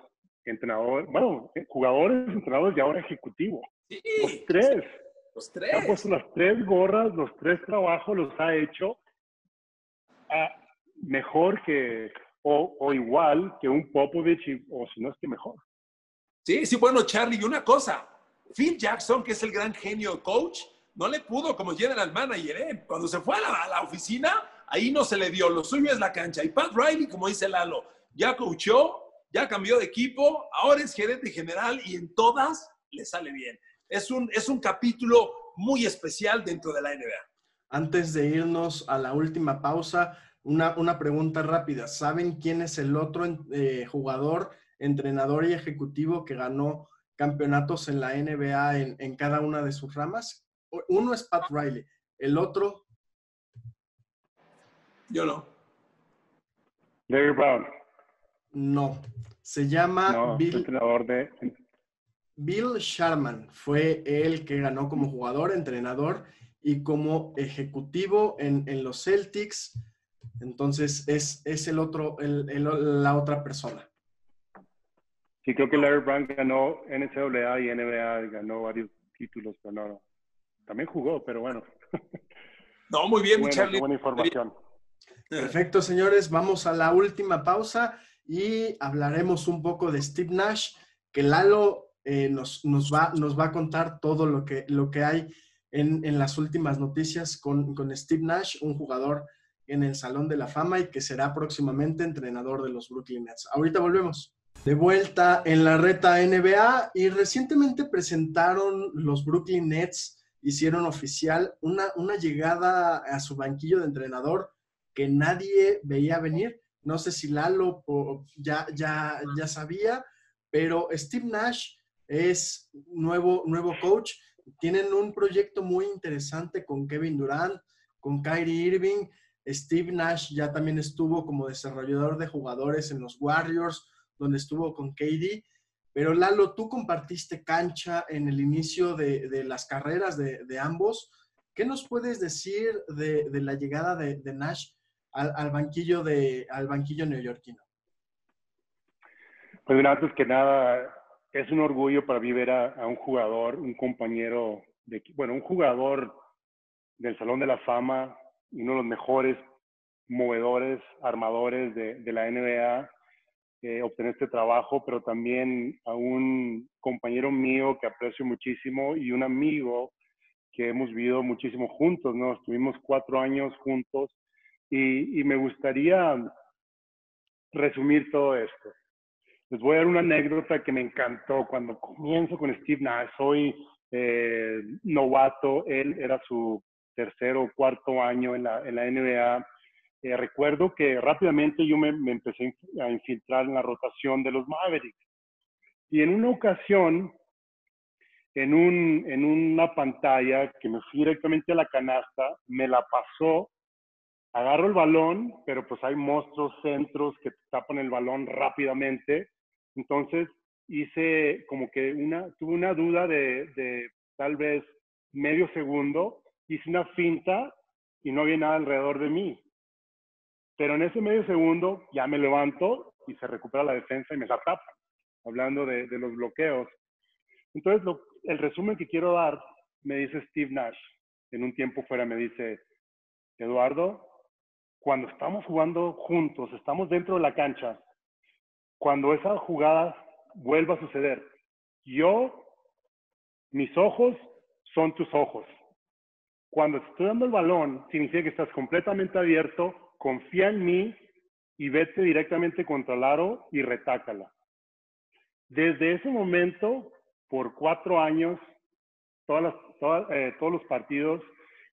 [SPEAKER 2] entrenadores, bueno, jugadores, entrenadores y ahora ejecutivo. Sí, los tres.
[SPEAKER 3] Los tres. Ha
[SPEAKER 2] puesto las tres gorras, los tres trabajos los ha hecho mejor que, o, o, igual que un Popovich, o si no es que mejor.
[SPEAKER 3] Sí, sí, bueno, Charlie, y una cosa, Phil Jackson, que es el gran genio coach, no le pudo como general manager. ¿eh? Cuando se fue a la, oficina, ahí no se le dio. Lo suyo es la cancha. Y Pat Riley, como dice Lalo, ya coachó, ya cambió de equipo, ahora es gerente general y en todas le sale bien. Es un, es un capítulo muy especial dentro de la NBA.
[SPEAKER 1] Antes de irnos a la última pausa, una, una pregunta rápida. ¿Saben quién es el otro eh, jugador, entrenador y ejecutivo que ganó campeonatos en la NBA en, cada una de sus ramas. Uno es Pat Riley, el otro.
[SPEAKER 3] Yo no.
[SPEAKER 2] Larry Brown.
[SPEAKER 1] No. Se llama Bill.
[SPEAKER 2] Entrenador de.
[SPEAKER 1] Bill Sharman fue el que ganó como jugador, entrenador y como ejecutivo en, los Celtics. Entonces es, es el otro, la otra persona.
[SPEAKER 2] Sí, creo que Larry Brown ganó NCAA y NBA, ganó varios títulos, pero no, también jugó, pero bueno.
[SPEAKER 3] No, muy bien,
[SPEAKER 2] buena, Buena información.
[SPEAKER 1] Perfecto, señores. Vamos a la última pausa y hablaremos un poco de Steve Nash, que Lalo eh, nos, nos, va, nos va a contar todo lo que, lo que hay en, en las últimas noticias con, con Steve Nash, un jugador en el Salón de la Fama y que será próximamente entrenador de los Brooklyn Nets. Ahorita volvemos de vuelta en la reta NBA y recientemente presentaron los Brooklyn Nets, hicieron oficial una, una llegada a su banquillo de entrenador que nadie veía venir. No sé si Lalo ya, ya, ya sabía, pero Steve Nash es nuevo, nuevo coach. Tienen un proyecto muy interesante con Kevin Durant, con Kyrie Irving. Steve Nash ya también estuvo como desarrollador de jugadores en los Warriors donde estuvo con KD. Pero Lalo, tú compartiste cancha en el inicio de, las carreras de, ambos. ¿Qué nos puedes decir de, la llegada de, Nash al, banquillo de, al banquillo neoyorquino?
[SPEAKER 2] Pues antes que nada, es un orgullo para mí ver a, un jugador, un compañero, de, bueno, un jugador del Salón de la Fama, uno de los mejores movedores, armadores de la NBA, eh, obtener este trabajo, pero también a un compañero mío que aprecio muchísimo y un amigo que hemos vivido muchísimo juntos, ¿no? Estuvimos cuatro años juntos y, me gustaría resumir todo esto. Les voy a dar una anécdota que me encantó cuando comienzo con Steve Nash. Soy eh, novato, él era su tercero o cuarto año en la, en la NBA eh, recuerdo que rápidamente yo me, empecé a infiltrar en la rotación de los Mavericks. Y en una ocasión, en, un, en una pantalla que me fui directamente a la canasta, me la pasó, agarro el balón, pero pues hay monstruos centros que tapan el balón rápidamente. Entonces hice como que una, tuve una duda de, tal vez medio segundo, hice una finta y no había nada alrededor de mí. Pero en ese medio segundo ya me levanto y se recupera la defensa y me la hablando de, los bloqueos. Entonces, el resumen que quiero dar, me dice Steve Nash, en un tiempo fuera, me dice, Eduardo, cuando estamos jugando juntos, estamos dentro de la cancha, cuando esa jugada vuelva a suceder, yo, mis ojos son tus ojos. Cuando estoy dando el balón, significa que estás completamente abierto, confía en mí y vete directamente contra el aro y retácala. Desde ese momento, por cuatro años, eh, todos los partidos,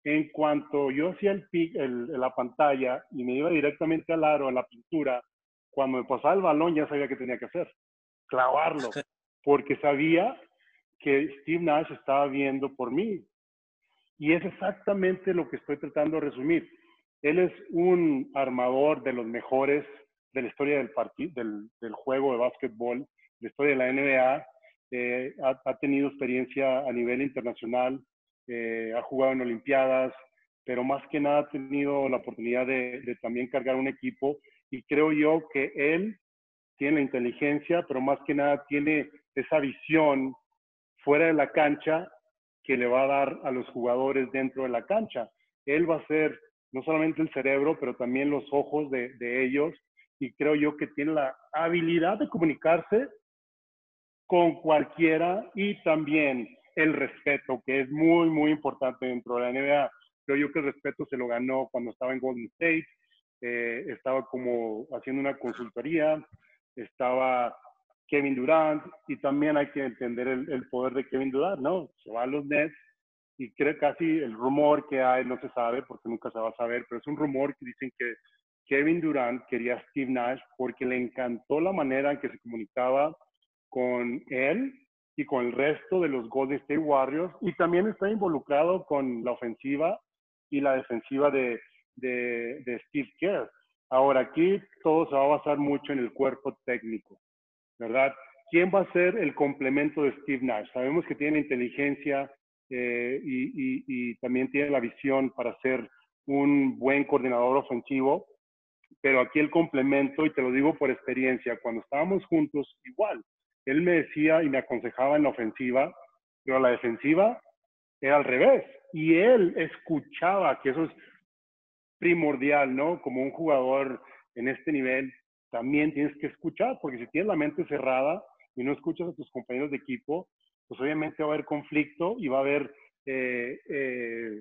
[SPEAKER 2] en cuanto yo hacía el, el, la pantalla y me iba directamente al aro, a la pintura, cuando me pasaba el balón ya sabía qué tenía que hacer, clavarlo, porque sabía que Steve Nash estaba viendo por mí. Y es exactamente lo que estoy tratando de resumir. Él es un armador de los mejores de la historia del, del, del juego de básquetbol, de la historia de la NBA. Eh, ha, tenido experiencia a nivel internacional, eh, ha jugado en Olimpiadas, pero más que nada ha tenido la oportunidad de, de también cargar un equipo. Y creo yo que él tiene la inteligencia, pero más que nada tiene esa visión fuera de la cancha que le va a dar a los jugadores dentro de la cancha. Él va a ser no solamente el cerebro, pero también los ojos de, ellos y creo yo que tiene la habilidad de comunicarse con cualquiera y también el respeto, que es muy, muy importante dentro de la NBA. Creo yo que el respeto se lo ganó cuando estaba en Golden State, eh, estaba como haciendo una consultoría, estaba Kevin Durant y también hay que entender el, poder de Kevin Durant, ¿no? Se va a los Nets y creo casi el rumor que hay, no se sabe porque nunca se va a saber, pero es un rumor que dicen que Kevin Durant quería a Steve Nash porque le encantó la manera en que se comunicaba con él y con el resto de los Golden State Warriors y también está involucrado con la ofensiva y la defensiva de, de, Steve Kerr. Ahora aquí todo se va a basar mucho en el cuerpo técnico. ¿verdad? ¿Quién va a ser el complemento de Steve Nash? Sabemos que tiene inteligencia eh, y, también tiene la visión para ser un buen coordinador ofensivo, pero aquí el complemento, y te lo digo por experiencia, cuando estábamos juntos, igual, él me decía y me aconsejaba en la ofensiva, pero la defensiva era al revés. Y él escuchaba, que eso es primordial, ¿no? Como un jugador en este nivel, también tienes que escuchar, porque si tienes la mente cerrada y no escuchas a tus compañeros de equipo, pues obviamente va a haber conflicto y va a haber eh, eh,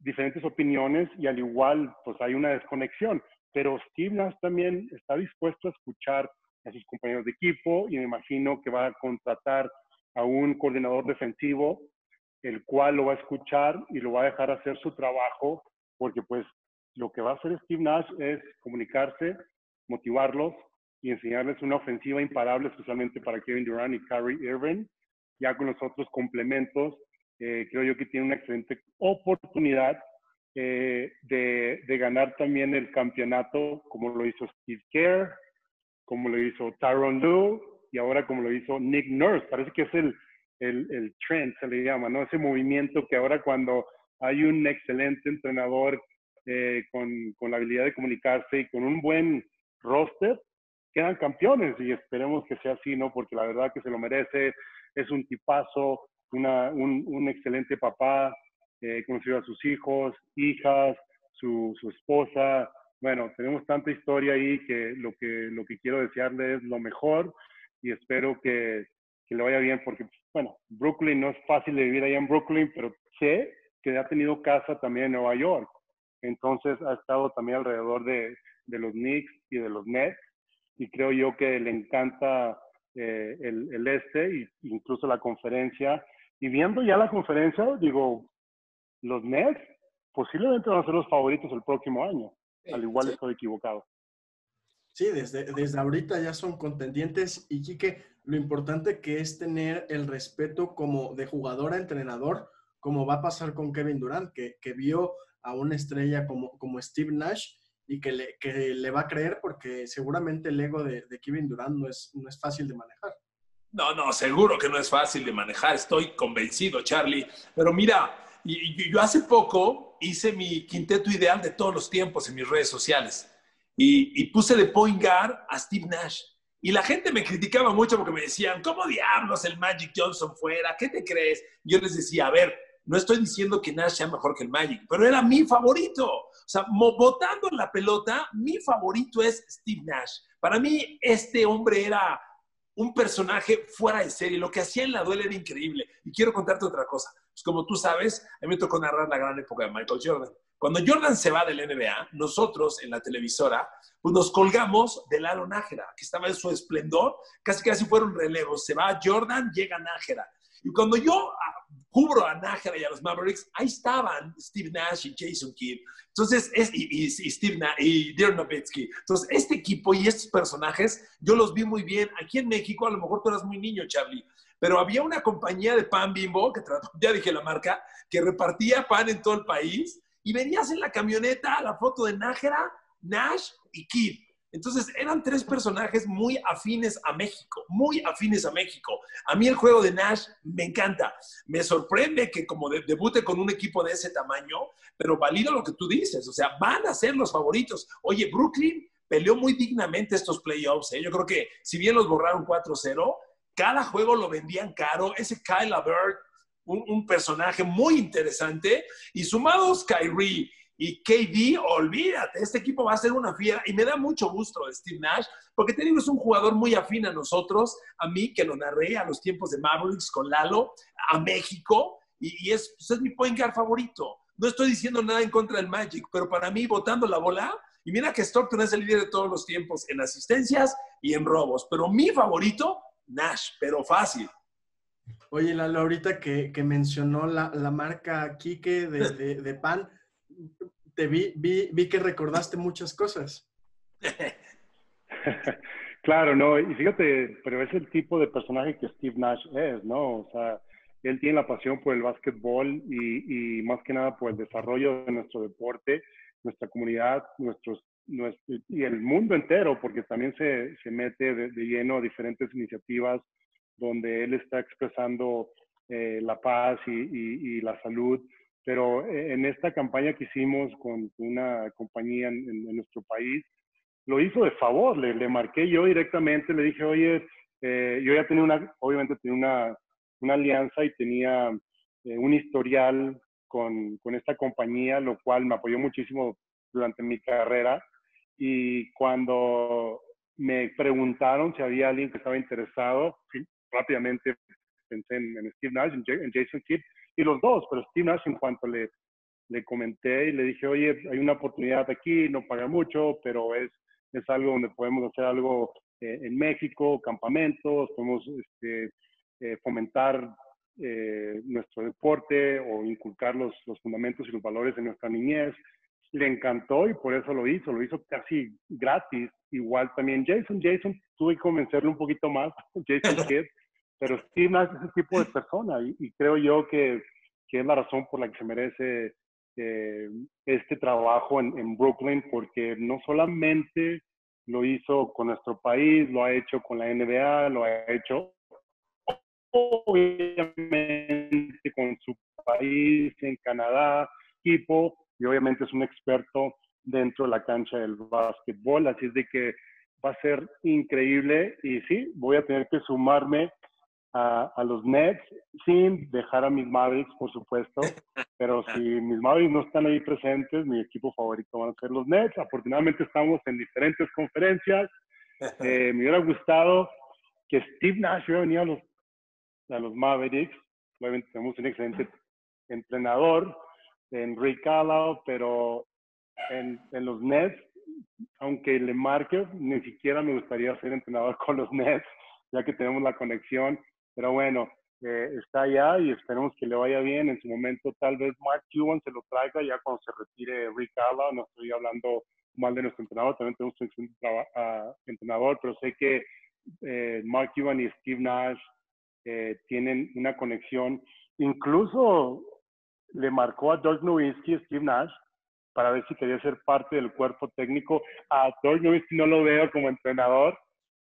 [SPEAKER 2] diferentes opiniones y al igual pues hay una desconexión. Pero Steve Nash también está dispuesto a escuchar a sus compañeros de equipo y me imagino que va a contratar a un coordinador defensivo, el cual lo va a escuchar y lo va a dejar hacer su trabajo, porque pues lo que va a hacer Steve Nash es comunicarse motivarlos y enseñarles una ofensiva imparable, especialmente para Kevin Durant y Kyrie Irving. Ya con los otros complementos, eh, creo yo que tiene una excelente oportunidad eh, de, de, ganar también el campeonato, como lo hizo Steve Kerr, como lo hizo Tyron Lue y ahora como lo hizo Nick Nurse. Parece que es el, el, el trend, se le llama, ¿no? Ese movimiento que ahora cuando hay un excelente entrenador eh, con, con, la habilidad de comunicarse y con un buen roster, quedan campeones y esperemos que sea así, ¿no? Porque la verdad que se lo merece, es un tipazo, una, un, un, excelente papá, eh, conoció a sus hijos, hijas, su, su, esposa. Bueno, tenemos tanta historia ahí que lo que, lo que quiero desearle es lo mejor y espero que, que le vaya bien porque, bueno, Brooklyn no es fácil de vivir allá en Brooklyn, pero sé que ha tenido casa también en Nueva York. Entonces ha estado también alrededor de, de los Knicks y de los Nets, y creo yo que le encanta eh, el, el, este e incluso la conferencia. Y viendo ya la conferencia, digo, los Nets posiblemente van a ser los favoritos el próximo año. al igual estoy equivocado.
[SPEAKER 1] Sí, desde, desde ahorita ya son contendientes y Quique, lo importante que es tener el respeto como de jugador a entrenador, como va a pasar con Kevin Durant, que, que vio a una estrella como, como Steve Nash y que le, que le va a creer porque seguramente el ego de, Kevin Durant no es, no es fácil de manejar.
[SPEAKER 3] No, no, seguro que no es fácil de manejar, estoy convencido, Charlie. Pero mira, yo hace poco hice mi quinteto ideal de todos los tiempos en mis redes sociales y, y puse de point guard a Steve Nash. Y la gente me criticaba mucho porque me decían, ¿cómo diablos el Magic Johnson fuera? ¿Qué te crees? Yo les decía, a ver, no estoy diciendo que Nash sea mejor que el Magic, pero era mi favorito. O sea, votando en la pelota, mi favorito es Steve Nash. Para mí, este hombre era un personaje fuera de serie. Lo que hacía en la duela era increíble. Y quiero contarte otra cosa. Pues como tú sabes, a mí me tocó narrar la gran época de Michael Jordan. Cuando Jordan se va del NBA, nosotros en la televisora, pues nos colgamos de Lalo Nájera, que estaba en su esplendor, casi casi fueron relevos. Se va Jordan, llega Nájera. Y cuando yo ah, cubro a Nájera y a los Mavericks, ahí estaban Steve Nash y Jason Kidd. Entonces, es, y, Steve Nash, y Dirk Nowitzki. Entonces, este equipo y estos personajes, yo los vi muy bien. Aquí en México, a lo mejor tú eras muy niño, Charlie, pero había una compañía de pan bimbo, que ya dije la marca, que repartía pan en todo el país y venías en la camioneta la foto de Nájera, Nash y Kid. Entonces eran tres personajes muy afines a México, muy afines a México. A mí el juego de Nash me encanta. Me sorprende que como debute con un equipo de ese tamaño, pero valido lo que tú dices. O sea, van a ser los favoritos. Oye, Brooklyn peleó muy dignamente estos playoffs. ¿eh? Yo creo que si bien los borraron 4-0, cada juego lo vendían caro. Ese Kyle Bird, un, personaje muy interesante. Y sumados Kyrie y KD, olvídate, este equipo va a ser una fiera. Y me da mucho gusto Steve Nash, porque tenemos un jugador muy afín a nosotros, a mí que lo narré a los tiempos de Mavericks con Lalo, a México, y, es, pues, es mi point guard favorito. No estoy diciendo nada en contra del Magic, pero para mí, votando la bola, y mira que Stockton es el líder de todos los tiempos en asistencias y en robos, pero mi favorito Nash, pero fácil.
[SPEAKER 1] Oye, Lalo, ahorita que, mencionó la, marca Kike de, de, pan, te vi, vi, vi que recordaste muchas cosas.
[SPEAKER 2] claro, no, y fíjate, pero es el tipo de personaje que Steve Nash es, ¿no? O sea, él tiene la pasión por el básquetbol y, y más que nada por el desarrollo de nuestro deporte, nuestra comunidad, nuestros y el mundo entero, porque también se, se mete de, lleno a diferentes iniciativas donde él está expresando eh, la paz y, y, la salud. Pero eh, en esta campaña que hicimos con una compañía en, nuestro país, lo hizo de favor, le, le, marqué yo directamente, le dije, oye, eh, yo ya tenía una, obviamente tenía una, una alianza y tenía un historial con, con esta compañía, lo cual me apoyó muchísimo durante mi carrera y cuando me preguntaron si había alguien que estaba interesado, rápidamente pensé en, Steve Nash, en, Jason Kidd, y los dos, pero Steve Nash en cuanto le, le comenté y le dije, oye, hay una oportunidad aquí, no paga mucho, pero es, es algo donde podemos hacer algo eh, en México, campamentos, podemos este, eh, fomentar eh, nuestro deporte o inculcar los, los fundamentos y los valores de nuestra niñez le encantó y por eso lo hizo, lo hizo casi gratis. Igual también Jason, Jason tuve que convencerlo un poquito más, Jason Kidd, pero Nash es ese tipo de persona y, creo yo que, que, es la razón por la que se merece eh, este trabajo en, en, Brooklyn, porque no solamente lo hizo con nuestro país, lo ha hecho con la NBA, lo ha hecho obviamente con su país en Canadá, equipo, y obviamente es un experto dentro de la cancha del básquetbol, así es de que va a ser increíble y sí, voy a tener que sumarme a, a, los Nets sin dejar a mis Mavericks, por supuesto, pero si mis Mavericks no están ahí presentes, mi equipo favorito van a ser los Nets. Afortunadamente estamos en diferentes conferencias. Eh, me hubiera gustado que Steve Nash hubiera venido a los, a los Mavericks. Obviamente tenemos un excelente entrenador, en Rick pero en, en, los Nets, aunque le marque, ni siquiera me gustaría ser entrenador con los Nets, ya que tenemos la conexión. Pero bueno, eh, está allá y esperemos que le vaya bien. En su momento, tal vez Mark Cuban se lo traiga ya cuando se retire Rick Carlisle. No estoy hablando mal de nuestro entrenador, también tenemos un uh, entrenador, pero sé que eh, Mark Cuban y Steve Nash eh, tienen una conexión. Incluso le marcó a George Nowitzki, Steve Nash, para ver si quería ser parte del cuerpo técnico. A George Nowitzki no lo veo como entrenador,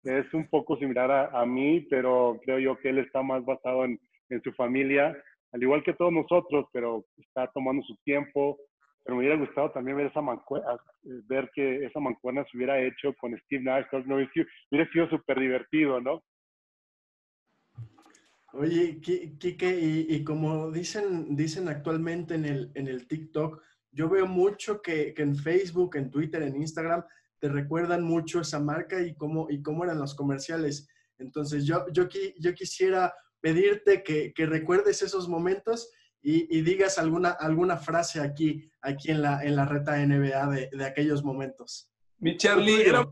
[SPEAKER 2] es un poco similar a, mí, pero creo yo que él está más basado en, en su familia, al igual que todos nosotros, pero está tomando su tiempo, pero me hubiera gustado también ver esa mancuerna, ver que esa mancuerna se hubiera hecho con Steve Nash, no, hubiera sido súper divertido, ¿no?
[SPEAKER 1] Oye, Kike, y, y, como dicen, dicen actualmente en el, en el TikTok, yo veo mucho que, que, en Facebook, en Twitter, en Instagram, te recuerdan mucho esa marca y cómo, y cómo eran los comerciales. Entonces, yo, yo, yo quisiera pedirte que, que recuerdes esos momentos y, digas alguna, alguna frase aquí, aquí en, la, en la reta NBA de, de aquellos momentos.
[SPEAKER 3] Mi Charlie, era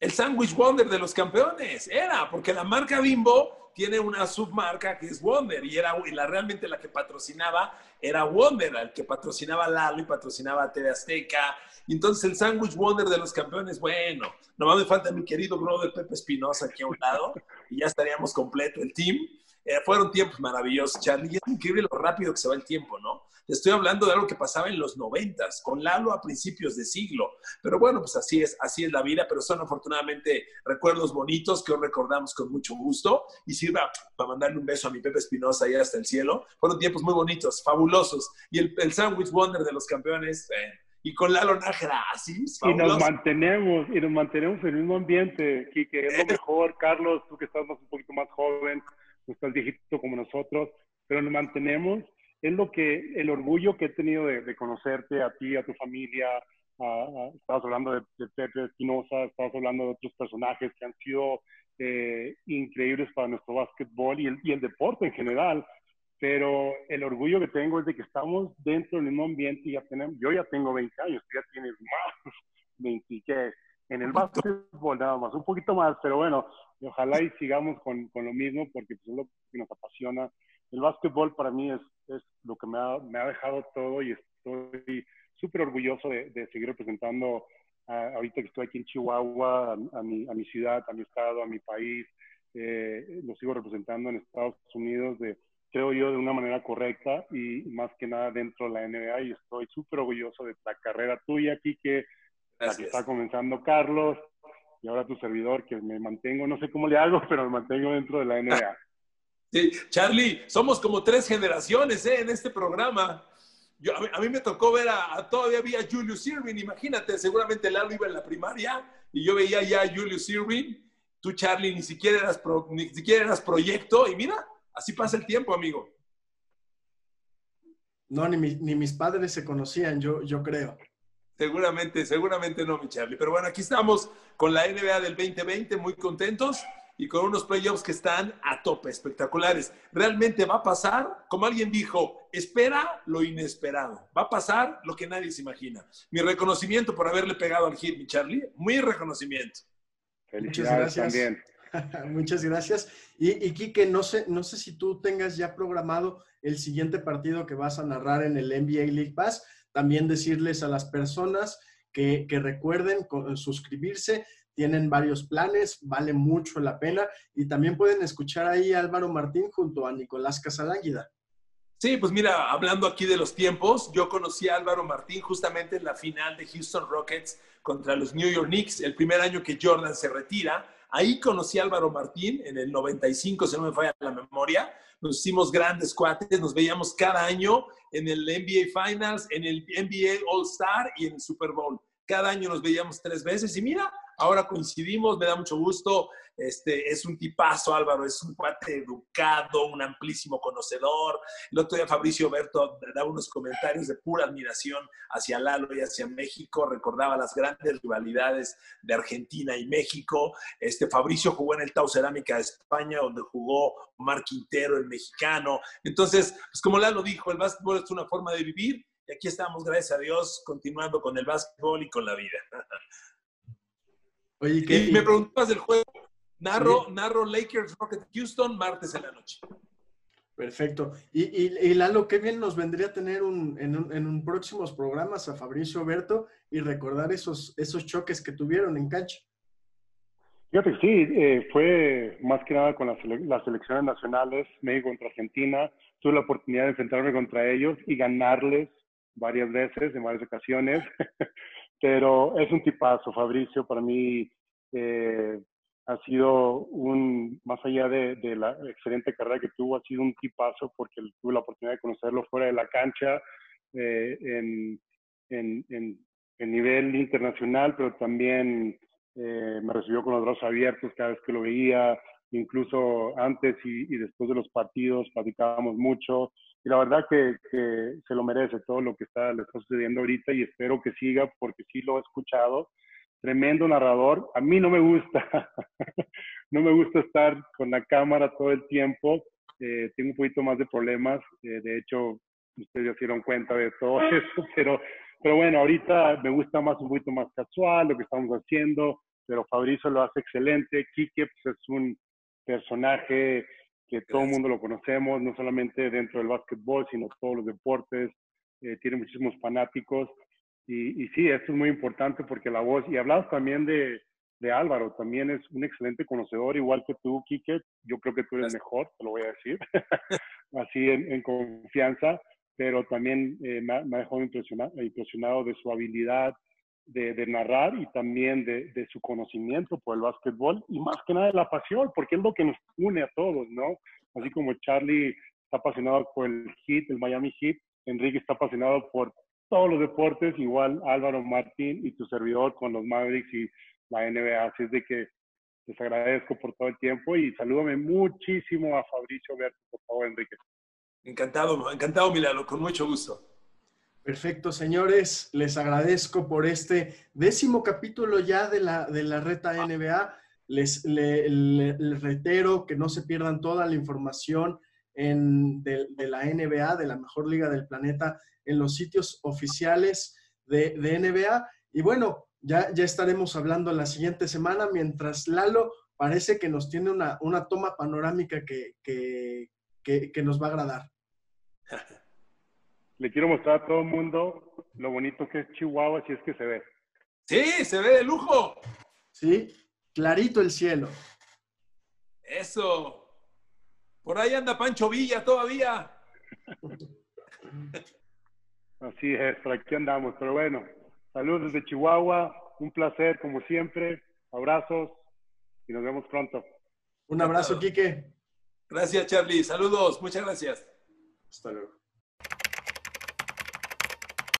[SPEAKER 3] el sandwich wonder de los campeones, era, porque la marca Bimbo tiene una submarca que es Wonder y era y la realmente la que patrocinaba era Wonder, el que patrocinaba Lalo y patrocinaba a TV Azteca. Y entonces el Sandwich Wonder de los campeones, bueno, nomás me falta mi querido brother Pepe Espinosa aquí a un lado y ya estaríamos completo el team. Eh, fueron tiempos maravillosos, Charlie. es increíble lo rápido que se va el tiempo, ¿no? Estoy hablando de algo que pasaba en los noventas, con Lalo a principios de siglo. Pero bueno, pues así es, así es la vida, pero son afortunadamente recuerdos bonitos que hoy recordamos con mucho gusto y sirva para mandarle un beso a mi Pepe Espinosa ahí hasta el cielo. Fueron tiempos muy bonitos, fabulosos. Y el, el Sandwich Wonder de los campeones, eh, y con Lalo Nájera, así.
[SPEAKER 2] Y nos mantenemos, y nos mantenemos en el mismo ambiente, Kike, es lo mejor, Carlos, tú que estás un poquito más joven, no estás viejito como nosotros, pero nos mantenemos. Es lo que, el orgullo que he tenido de, conocerte a ti, a tu familia, estabas hablando de, Pepe Espinosa, estabas hablando de otros personajes que han sido eh, increíbles para nuestro básquetbol y el, y el deporte en general pero el orgullo que tengo es de que estamos dentro del mismo ambiente y ya tenemos, yo ya tengo 20 años, tú ya tienes más, 20, que en el básquetbol nada más, un poquito más, pero bueno, ojalá y sigamos con, con lo mismo porque pues, es lo que nos apasiona. El básquetbol para mí es, es lo que me ha, me ha, dejado todo y estoy súper orgulloso de, de, seguir representando ahorita que estoy aquí en Chihuahua, a, mi, a mi ciudad, a mi estado, a mi país. Eh, lo sigo representando en Estados Unidos de, creo yo, de una manera correcta y más que nada dentro de la NBA y estoy súper orgulloso de la carrera tuya aquí que la que está comenzando Carlos y ahora tu servidor, que me mantengo, no sé cómo le hago, pero me mantengo dentro de la NBA.
[SPEAKER 3] Sí, Charlie, somos como tres generaciones ¿eh? en este programa. Yo, a, mí, me tocó ver a, todavía había Julius Irving, imagínate, seguramente Lalo iba en la primaria y yo veía ya a Julius Irving, tú Charlie ni siquiera eras, ni siquiera eras proyecto y mira, así pasa el tiempo, amigo.
[SPEAKER 1] No, ni, ni mis padres se conocían, yo, yo creo.
[SPEAKER 3] Seguramente, seguramente no, mi Charlie. Pero bueno, aquí estamos con la NBA del 2020, muy contentos y con unos playoffs que están a tope, espectaculares. Realmente va a pasar, como alguien dijo, espera lo inesperado. Va a pasar lo que nadie se imagina. Mi reconocimiento por haberle pegado al hit, mi Charlie. Muy reconocimiento.
[SPEAKER 1] Muchas gracias. También. Muchas gracias. Y, y Quique, no sé, no sé si tú tengas ya programado el siguiente partido que vas a narrar en el NBA League Pass también decirles a las personas que, recuerden suscribirse. Tienen varios planes, vale mucho la pena. Y también pueden escuchar ahí a Álvaro Martín junto a Nicolás Casalánguida.
[SPEAKER 3] Sí, pues mira, hablando aquí de los tiempos, yo conocí a Álvaro Martín justamente en la final de Houston Rockets contra los New York Knicks, el primer año que Jordan se retira. Ahí conocí a Álvaro Martín en el 95, si no me falla la memoria nos hicimos grandes cuates, nos veíamos cada año en el NBA Finals, en el NBA All Star y en el Super Bowl. Cada año nos veíamos tres veces y mira, ahora coincidimos, me da mucho gusto. Este, es un tipazo, Álvaro, es un cuate educado, un amplísimo conocedor. El otro día Fabricio Berto daba unos comentarios de pura admiración hacia Lalo y hacia México, recordaba las grandes rivalidades de Argentina y México. Este, Fabricio jugó en el Tau Cerámica de España, donde jugó Mar Quintero, el mexicano. Entonces, pues como Lalo dijo, el básquetbol es una forma de vivir y aquí estamos, gracias a Dios, continuando con el básquetbol y con la vida. Oye, ¿qué? Y me preguntabas del juego. Narro, narro Lakers Rocket Houston martes en la noche.
[SPEAKER 1] Perfecto. Y, y, Lalo, qué bien nos vendría tener en, un, próximos programas a Fabricio Berto y recordar esos, esos choques que tuvieron en cancha.
[SPEAKER 2] Fíjate, sí, eh, fue más que nada con las, las selecciones nacionales, México contra Argentina. Tuve la oportunidad de enfrentarme contra ellos y ganarles varias veces, en varias ocasiones. Pero es un tipazo, Fabricio, para mí. Eh, ha sido un, más allá de, la excelente carrera que tuvo, ha sido un tipazo porque tuve la oportunidad de conocerlo fuera de la cancha, eh, en, en, en, nivel internacional, pero también eh, me recibió con los brazos abiertos cada vez que lo veía, incluso antes y, después de los partidos platicábamos mucho y la verdad que, se lo merece todo lo que está, le está sucediendo ahorita y espero que siga porque sí lo he escuchado tremendo narrador. A mí no me gusta, no me gusta estar con la cámara todo el tiempo. Eh, tengo un poquito más de problemas. Eh, de hecho, ustedes ya se dieron cuenta de todo eso, pero, pero bueno, ahorita me gusta más un poquito más casual lo que estamos haciendo, pero Fabrizio lo hace excelente. Kike pues, es un personaje que todo el mundo lo conocemos, no solamente dentro del básquetbol, sino todos los deportes. Eh, tiene muchísimos fanáticos. Y, sí, esto es muy importante porque la voz, y hablabas también de, de, Álvaro, también es un excelente conocedor, igual que tú, Kike, yo creo que tú eres mejor, te lo voy a decir, así en, confianza, pero también eh, me, ha, dejado impresionado, impresionado de su habilidad de, de narrar y también de, de, su conocimiento por el básquetbol y más que nada de la pasión, porque es lo que nos une a todos, ¿no? Así como Charlie está apasionado por el Heat, el Miami Heat, Enrique está apasionado por todos los deportes, igual Álvaro Martín y tu servidor con los Mavericks y la NBA. Así es de que les agradezco por todo el tiempo y salúdame muchísimo a Fabricio Berto, por favor, Enrique.
[SPEAKER 3] Encantado, encantado, Milano, con mucho gusto.
[SPEAKER 1] Perfecto, señores. Les agradezco por este décimo capítulo ya de la, de la reta NBA. Les, les reitero que no se pierdan toda la información en, de, de, la NBA, de la mejor liga del planeta, en los sitios oficiales de, NBA. Y bueno, ya, ya estaremos hablando la siguiente semana, mientras Lalo parece que nos tiene una, una toma panorámica que, que, que, nos va a agradar.
[SPEAKER 2] Le quiero mostrar a todo el mundo lo bonito que es Chihuahua, si es que se ve.
[SPEAKER 3] Sí, se ve de lujo.
[SPEAKER 1] Sí, clarito el cielo.
[SPEAKER 3] Eso. Por ahí anda Pancho Villa todavía.
[SPEAKER 2] Así es, por aquí andamos. Pero bueno, saludos desde Chihuahua. Un placer, como siempre. Abrazos y nos vemos pronto.
[SPEAKER 1] Un abrazo, Quique.
[SPEAKER 3] Gracias, Charlie. Saludos. Muchas gracias.
[SPEAKER 1] Hasta luego.